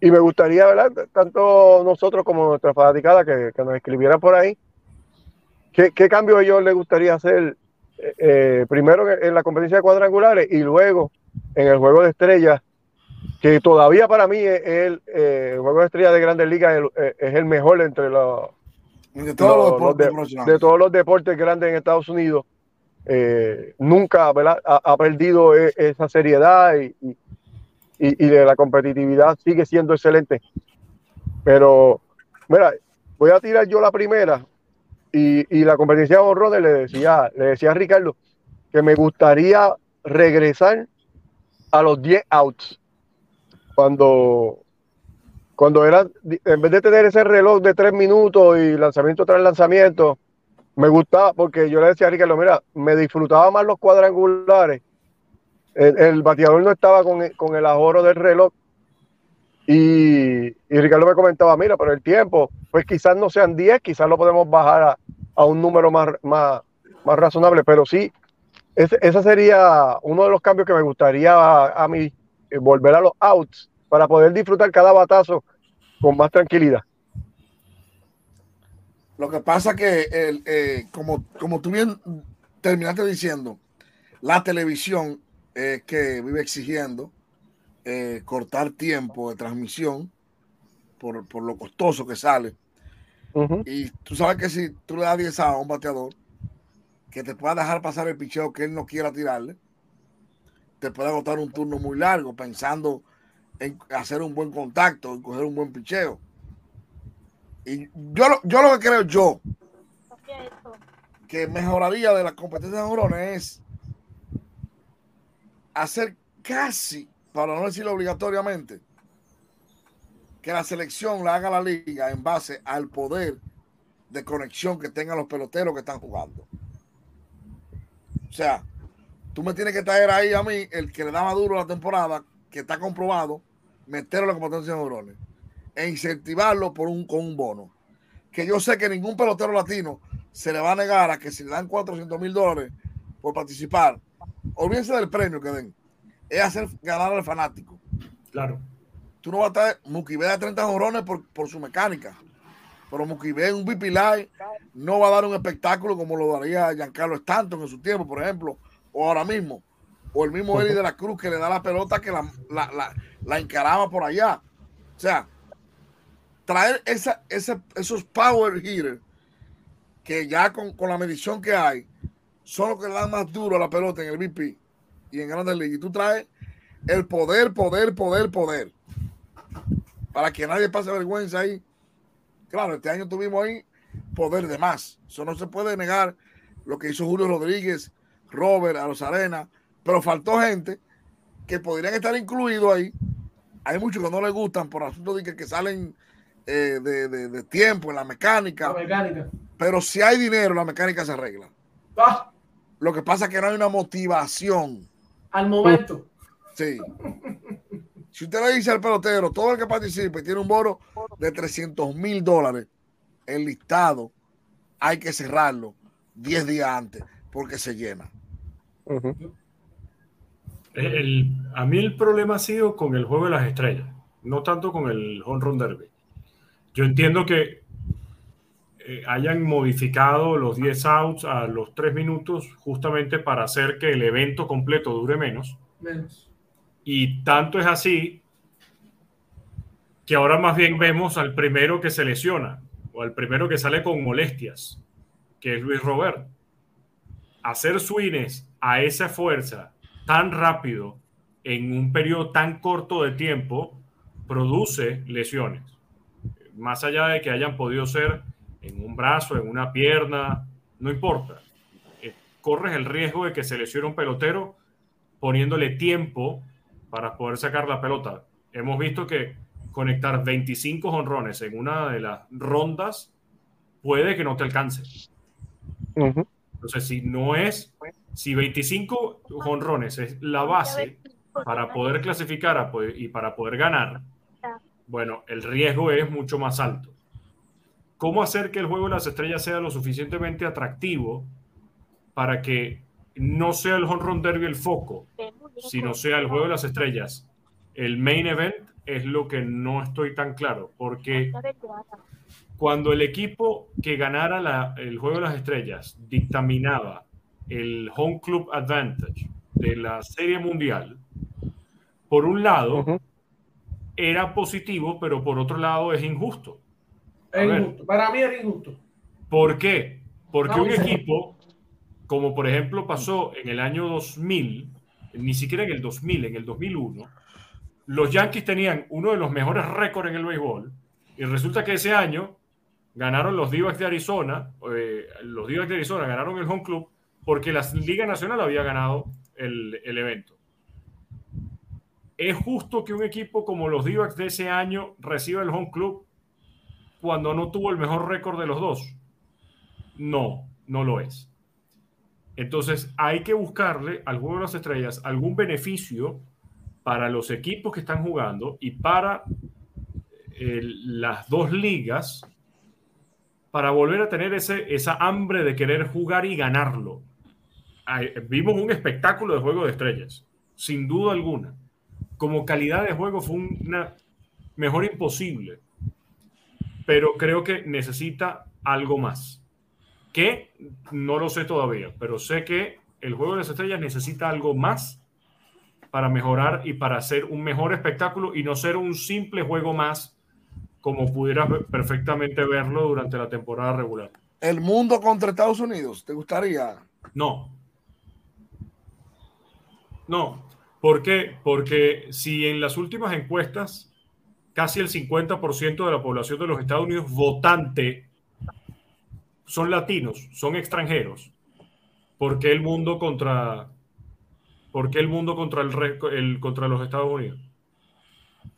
me gustaría, ¿verdad? Tanto nosotros como nuestra fanaticada que, nos escribieran por ahí, ¿qué, qué cambio ellos les gustaría hacer eh, primero en la competencia de cuadrangulares y luego en el juego de estrellas que todavía para mí es el, eh, juego de estrella de Grandes Ligas eh, es, el mejor entre los, de todos los, deportes de, todos los deportes grandes en Estados Unidos. Eh, nunca Ha, perdido e, esa seriedad y, y, de la competitividad sigue siendo excelente. Pero, mira, voy a tirar yo la primera y, la competencia de honrones le decía, le decía a Ricardo que me gustaría regresar a los 10 outs cuando, cuando era, en vez de tener ese reloj de tres minutos y lanzamiento tras lanzamiento, me gustaba porque yo le decía a Ricardo, mira, me disfrutaba más los cuadrangulares. El, bateador no estaba con, con, el ahorro del reloj. Y, Ricardo me comentaba, mira, pero el tiempo, pues quizás no sean 10, quizás lo podemos bajar a, a un número más, más, más razonable, pero sí, ese, ese, sería uno de los cambios que me gustaría a, a mí eh, volver a los outs para poder disfrutar cada batazo con más tranquilidad. Lo que pasa que, el, eh, como, como tú bien terminaste diciendo, la televisión que vive exigiendo eh, cortar tiempo de transmisión por, lo costoso que sale. Y tú sabes que si tú le das 10 a un bateador, que te pueda dejar pasar el picheo que él no quiera tirarle, te puede agotar un turno muy largo pensando en hacer un buen contacto, en coger un buen picheo. Y yo, yo lo que creo yo que mejoraría de la competencia de jorones es hacer casi, para no decirlo obligatoriamente, que la selección la haga la liga en base al poder de conexión que tengan los peloteros que están jugando. O sea, Tú me tienes que traer ahí a mí el que le daba duro la temporada, que está comprobado, meterlo en la competencia de neurones e incentivarlo por un, con un bono. Que yo sé que ningún pelotero latino se le va a negar a que si le dan 400 mil dólares por participar, olvídense del premio que den, es hacer ganar al fanático. Claro. Tú no vas a estar, Mukibe da 30 jorones por, por su mecánica, pero Mukibe en un BP Live no va a dar un espectáculo como lo daría Giancarlo Stanton en su tiempo, por ejemplo, o ahora mismo, o el mismo Eli de la Cruz que le da la pelota que la, encaraba por allá. O sea, traer esa, esos power hitters que ya con, la medición que hay son los que le dan más duro a la pelota en el VP y en Grandes Ligas. Y tú traes el poder, poder, poder, poder. para que nadie pase vergüenza ahí. Claro, este año tuvimos ahí poder de más. Eso no se puede negar lo que hizo Julio Rodríguez, Robert, a los Arena, pero faltó gente que podrían estar incluidos ahí. Hay muchos que no les gustan por asunto de que, salen eh, de, tiempo en la mecánica. Pero si hay dinero, la mecánica se arregla. Ah. Lo que pasa es que no hay una motivación. Al momento. Sí. Si usted le dice al pelotero, todo el que participe tiene un bono de 300 mil dólares, el listado hay que cerrarlo 10 días antes porque se llena. a mí el problema ha sido con el juego de las estrellas, no tanto con el home run derby. Yo entiendo que eh, hayan modificado los 10 outs a los 3 minutos justamente para hacer que el evento completo dure menos. Menos. Y tanto es así que ahora más bien vemos al primero que se lesiona o al primero que sale con molestias, que es Luis Robert. Hacer swings a esa fuerza tan rápido en un periodo tan corto de tiempo produce lesiones. Más allá de que hayan podido ser en un brazo, en una pierna, no importa. Eh, corres el riesgo de que se lesione un pelotero poniéndole tiempo para poder sacar la pelota. Hemos visto que conectar 25 honrones en una de las rondas puede que no te alcance. Entonces, si no es, si 25 honrones es la base para poder clasificar y para poder ganar, bueno, el riesgo es mucho más alto cómo hacer que el juego de las estrellas sea lo suficientemente atractivo para que no sea el home run derby el foco, sino sea el juego de las estrellas. El main event es lo que no estoy tan claro, porque cuando el equipo que ganara el juego de las estrellas dictaminaba el home club advantage de la serie mundial, por un lado, era positivo, pero por otro lado es injusto para mí era injusto. ¿Por qué? Porque un equipo, como por ejemplo pasó en el año 2000, ni siquiera en el 2000, en el 2001, los Yankees tenían uno de los mejores récords en el béisbol y resulta que ese año ganaron los d de Arizona, eh, los d de Arizona ganaron el home club porque la Liga Nacional había ganado el, el evento. ¿Es justo que un equipo como los d de ese año reciba el home club cuando no tuvo el mejor récord de los dos? No, no lo es. Entonces hay que buscarle al juego de las estrellas algún beneficio para los equipos que están jugando y para eh, las dos ligas para volver a tener ese, esa hambre de querer jugar y ganarlo. vimos un espectáculo de juego de estrellas, sin duda alguna. Como calidad de juego fue una mejor imposible pero creo que necesita algo más. Que no lo sé todavía, pero sé que el juego de las estrellas necesita algo más para mejorar y para hacer un mejor espectáculo y no ser un simple juego más como pudiera perfectamente verlo durante la temporada regular. ¿El mundo contra Estados Unidos? ¿Te gustaría? No. No. ¿Por qué? Porque si en las últimas encuestas casi el 50% de la población de los Estados Unidos votante son latinos, son extranjeros. ¿Por qué el mundo contra, por el mundo contra, el, contra los Estados Unidos?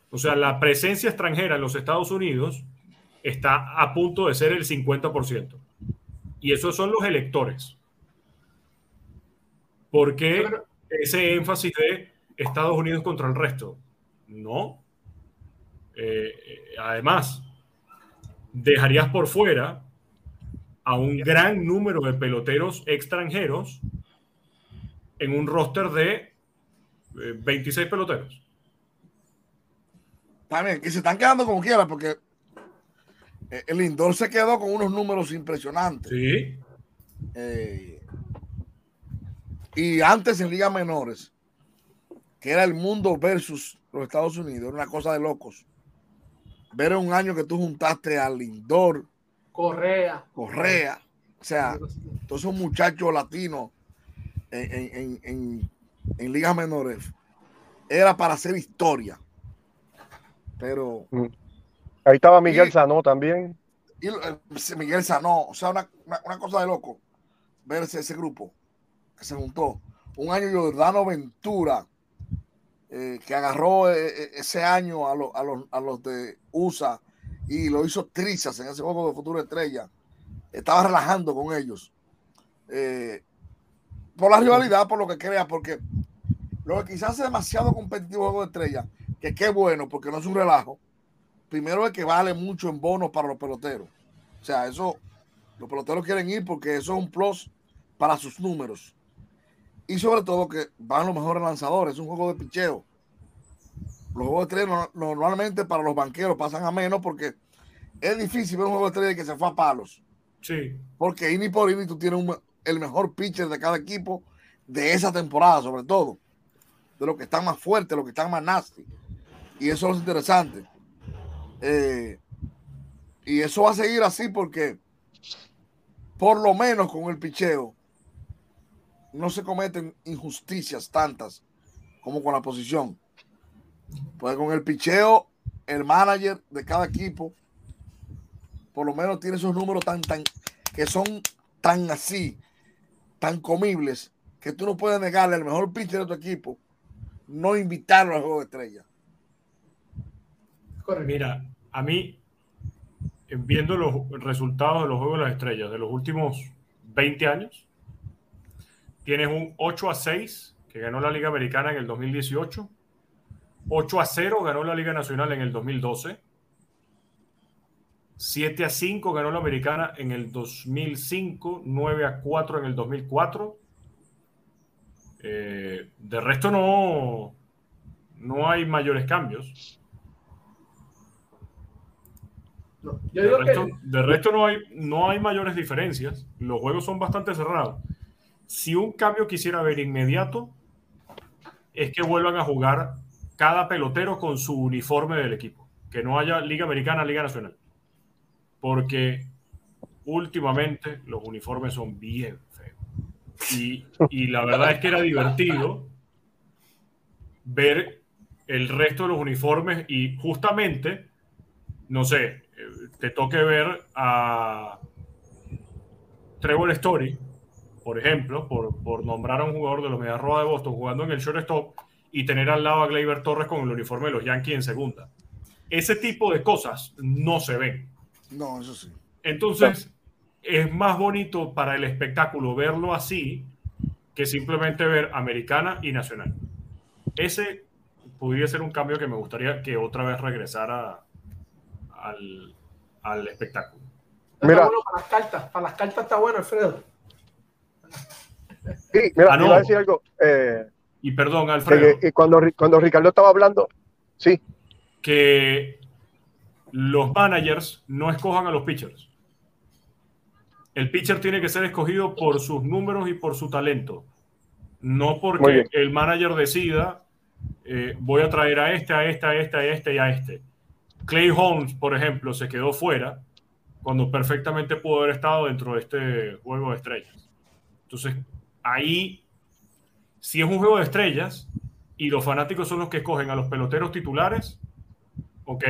O sea, la presencia extranjera en los Estados Unidos está a punto de ser el 50%. Y esos son los electores. ¿Por qué ese énfasis de Estados Unidos contra el resto? No, eh, además, dejarías por fuera a un gran número de peloteros extranjeros en un roster de 26 eh, peloteros. También, que se están quedando como quiera, porque eh, el Lindor se quedó con unos números impresionantes. Sí. y antes en ligas menores, que era el mundo versus los Estados Unidos, era una cosa de locos ver un año que tú juntaste a Lindor, Correa, Correa, o sea, todos esos muchachos latinos en, en, en, ligas menores, era para hacer historia. Pero mm. Ahí estaba Miguel Sanó también. Y eh, Miguel Sanó, o sea, una, cosa de loco ver ese, grupo que se juntó. Un año Jordano Ventura, eh, que agarró eh, ese año a, a, los, de USA y lo hizo trizas en ese juego de futuro estrella. Estaba relajando con ellos. por la rivalidad, por lo que crea, porque lo que quizás es demasiado competitivo juego de estrella, que qué bueno, porque no es un relajo. Primero es que vale mucho en bonos para los peloteros. O sea, eso, los peloteros quieren ir porque eso es un plus para sus números. Y sobre todo que van los mejores lanzadores, es un juego de picheo. Los juegos de estrella normalmente para los banqueros pasan a menos porque es difícil ver un juego de estrella que se fue a palos. Sí. Porque ini por ini tú tienes el mejor pitcher de cada equipo de esa temporada, sobre todo. De los que están más fuertes, los que están más nasty. Y eso es interesante. Eh, y eso va a seguir así porque, por lo menos con el picheo, no se cometen injusticias tantas como con la posición. Pues con el picheo, el manager de cada equipo, por lo menos tiene esos números tan, tan, que son tan así, tan comibles, que tú no puedes negarle al mejor pitcher de tu equipo, no invitarlo al juego de estrella. Mira, a mí, viendo los resultados de los Juegos de las Estrellas de los últimos 20 años, tienes un 8 a 6 que ganó la Liga Americana en el 2018, 8 a 0 ganó la Liga Nacional en el 2012, 7 a 5 ganó la Americana en el 2005, 9 a 4 en el 2004. Eh, de resto no, no hay mayores cambios. de, resto, no, hay, no hay mayores diferencias. Los juegos son bastante cerrados. Si un cambio quisiera ver inmediato, es que vuelvan a jugar cada pelotero con su uniforme del equipo. Que no haya Liga Americana, Liga Nacional. Porque últimamente los uniformes son bien feos. Y, la verdad es que era divertido ver el resto de los uniformes y justamente, no sé, te toque ver a Trevor Story, por ejemplo, por, nombrar a un jugador de los Medias Rojas de Boston jugando en el shortstop y tener al lado a Gleyber Torres con el uniforme de los Yankees en segunda. Ese tipo de cosas no se ven. No, eso sí. Entonces, es más bonito para el espectáculo verlo así que simplemente ver americana y nacional. Ese podría ser un cambio que me gustaría que otra vez regresara al, al espectáculo. Mira, bueno para las cartas, para las cartas está bueno, Alfredo. Sí, mira, ah, iba a decir algo. Eh, y perdón, Alfredo. y cuando, cuando Ricardo estaba hablando, sí. Que los managers no escojan a los pitchers. El pitcher tiene que ser escogido por sus números y por su talento. No porque el manager decida, eh, voy a traer a este, a este, a este, a este y a este. Clay Holmes, por ejemplo, se quedó fuera cuando perfectamente pudo haber estado dentro de este juego de estrellas. Entonces, ahí, si es un juego de estrellas y los fanáticos son los que escogen a los peloteros titulares, ok,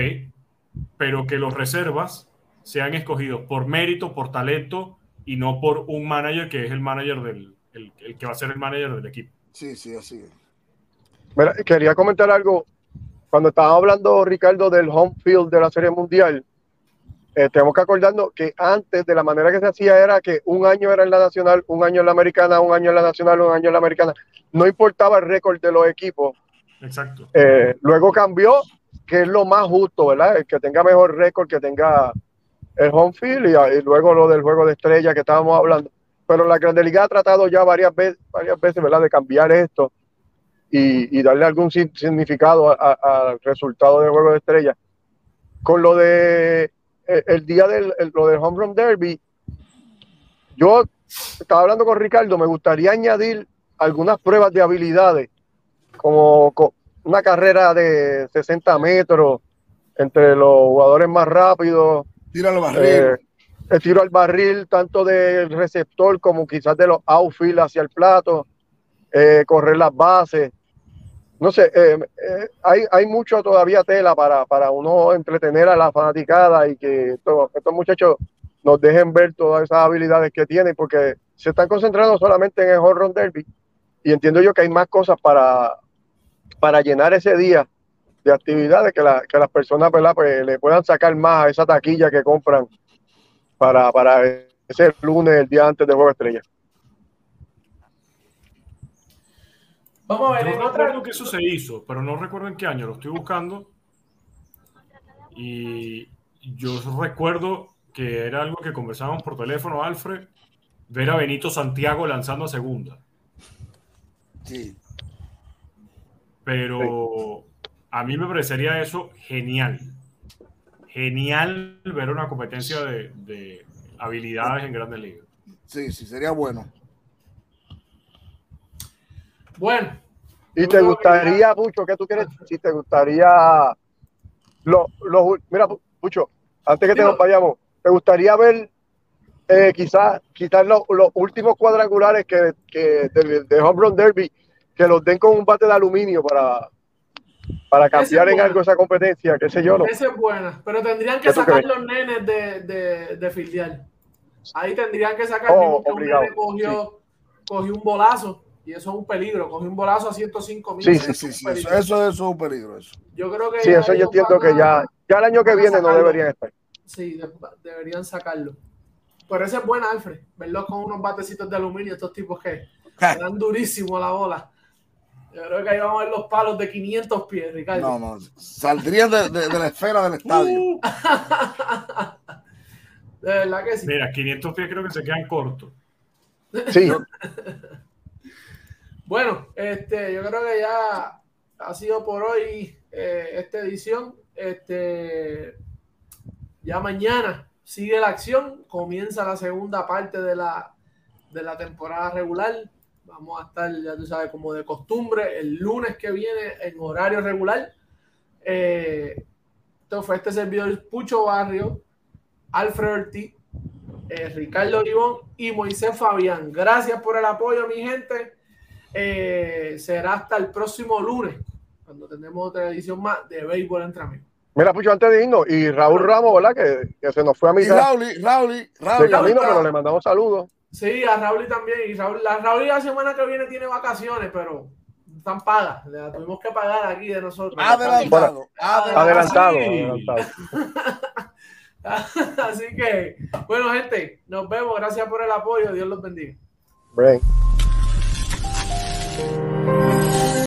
pero que los reservas sean escogidos por mérito, por talento y no por un manager que es el manager del, el, que va a ser el manager del equipo. Sí, sí, así es. quería comentar algo cuando estaba hablando Ricardo del home field de la Serie Mundial, eh, tenemos que acordarnos que antes de la manera que se hacía era que un año era en la nacional, un año en la americana, un año en la nacional, un año en la americana. No importaba el récord de los equipos. Exacto. Eh, luego cambió, que es lo más justo, ¿verdad? El que tenga mejor récord, que tenga el home field y, luego lo del juego de estrella que estábamos hablando. Pero la Grande Liga ha tratado ya varias veces, varias veces, ¿verdad? De cambiar esto y, darle algún significado al resultado del juego de estrella. Con lo de eh, el, día del lo del Home Run Derby, yo estaba hablando con Ricardo, me gustaría añadir algunas pruebas de habilidades, como una carrera de 60 metros entre los jugadores más rápidos. Tiro al barril. Eh, el tiro al barril, tanto del receptor como quizás de los outfield hacia el plato, eh, correr las bases no sé, eh, eh, hay, hay mucho todavía tela para, para uno entretener a la fanaticada y que estos, muchachos nos dejen ver todas esas habilidades que tienen, porque se están concentrando solamente en el Horror Derby y entiendo yo que hay más cosas para, para llenar ese día de actividades que, la, que las personas Pues, le puedan sacar más a esa taquilla que compran para, para ese lunes, el día antes de Juego Estrella. Vamos a ver. No recuerdo que eso se hizo, pero no recuerdo en qué año. Lo estoy buscando. Y yo recuerdo que era algo que conversábamos por teléfono, Alfred, ver a Benito Santiago lanzando a segunda. Sí. Pero a mí me parecería eso genial. Genial ver una competencia de, de habilidades en grandes ligas. Sí, sí, sería bueno. Bueno. ¿Y te gustaría, mucho qué tú quieres? Si te gustaría, lo, lo, mira, Pucho, antes que te nos vayamos, ¿te gustaría ver eh, quizás quitar los, últimos cuadrangulares que, que de, de, Home Run Derby, que los den con un bate de aluminio para, para cambiar en algo esa competencia, qué sé yo. ¿no? Esa es buena, pero tendrían que sacar los nenes de, de, de fildear. Ahí tendrían que sacar oh, que un nene cogió, cogió un bolazo y eso es un peligro. Cogió un bolazo a 105 mil. Sí, sí, sí, sí eso, eso, es un peligro. Eso. Yo creo que. Sí, eso yo entiendo que ya, ya el año que viene no deberían estar. Sí, deberían sacarlo. Pero ese es buen Alfred. Verlo con unos batecitos de aluminio, estos tipos que dan durísimo a la bola. Yo creo que ahí vamos a ver los palos de 500 pies, Ricardo. No, no, saldrían de, de, la esfera del estadio. Uh. de verdad que sí. Mira, 500 pies creo que se quedan cortos. Sí. Bueno, este, yo creo que ya ha sido por hoy eh, esta edición. Este, ya mañana sigue la acción, comienza la segunda parte de la, de la temporada regular. Vamos a estar, ya tú sabes, como de costumbre, el lunes que viene en horario regular. Eh, esto fue este servidor Pucho Barrio, Alfred Ortiz, eh, Ricardo Olivón y Moisés Fabián. Gracias por el apoyo, mi gente. Eh, será hasta el próximo lunes, cuando tenemos otra edición más de Béisbol entre amigos. Mira, Pucho, antes de irnos, y Raúl Ramos, ¿verdad? Que, que se nos fue a mi Raúl, Raúl, Raúl. De camino, pero le mandamos saludos. Sí, a Raúl también. Y Raúl, la Raúl la semana que viene tiene vacaciones, pero están pagas. La tuvimos que pagar aquí de nosotros. Adelantado. adelantado. adelantado. Así que, bueno, gente, nos vemos. Gracias por el apoyo. Dios los bendiga. Brain.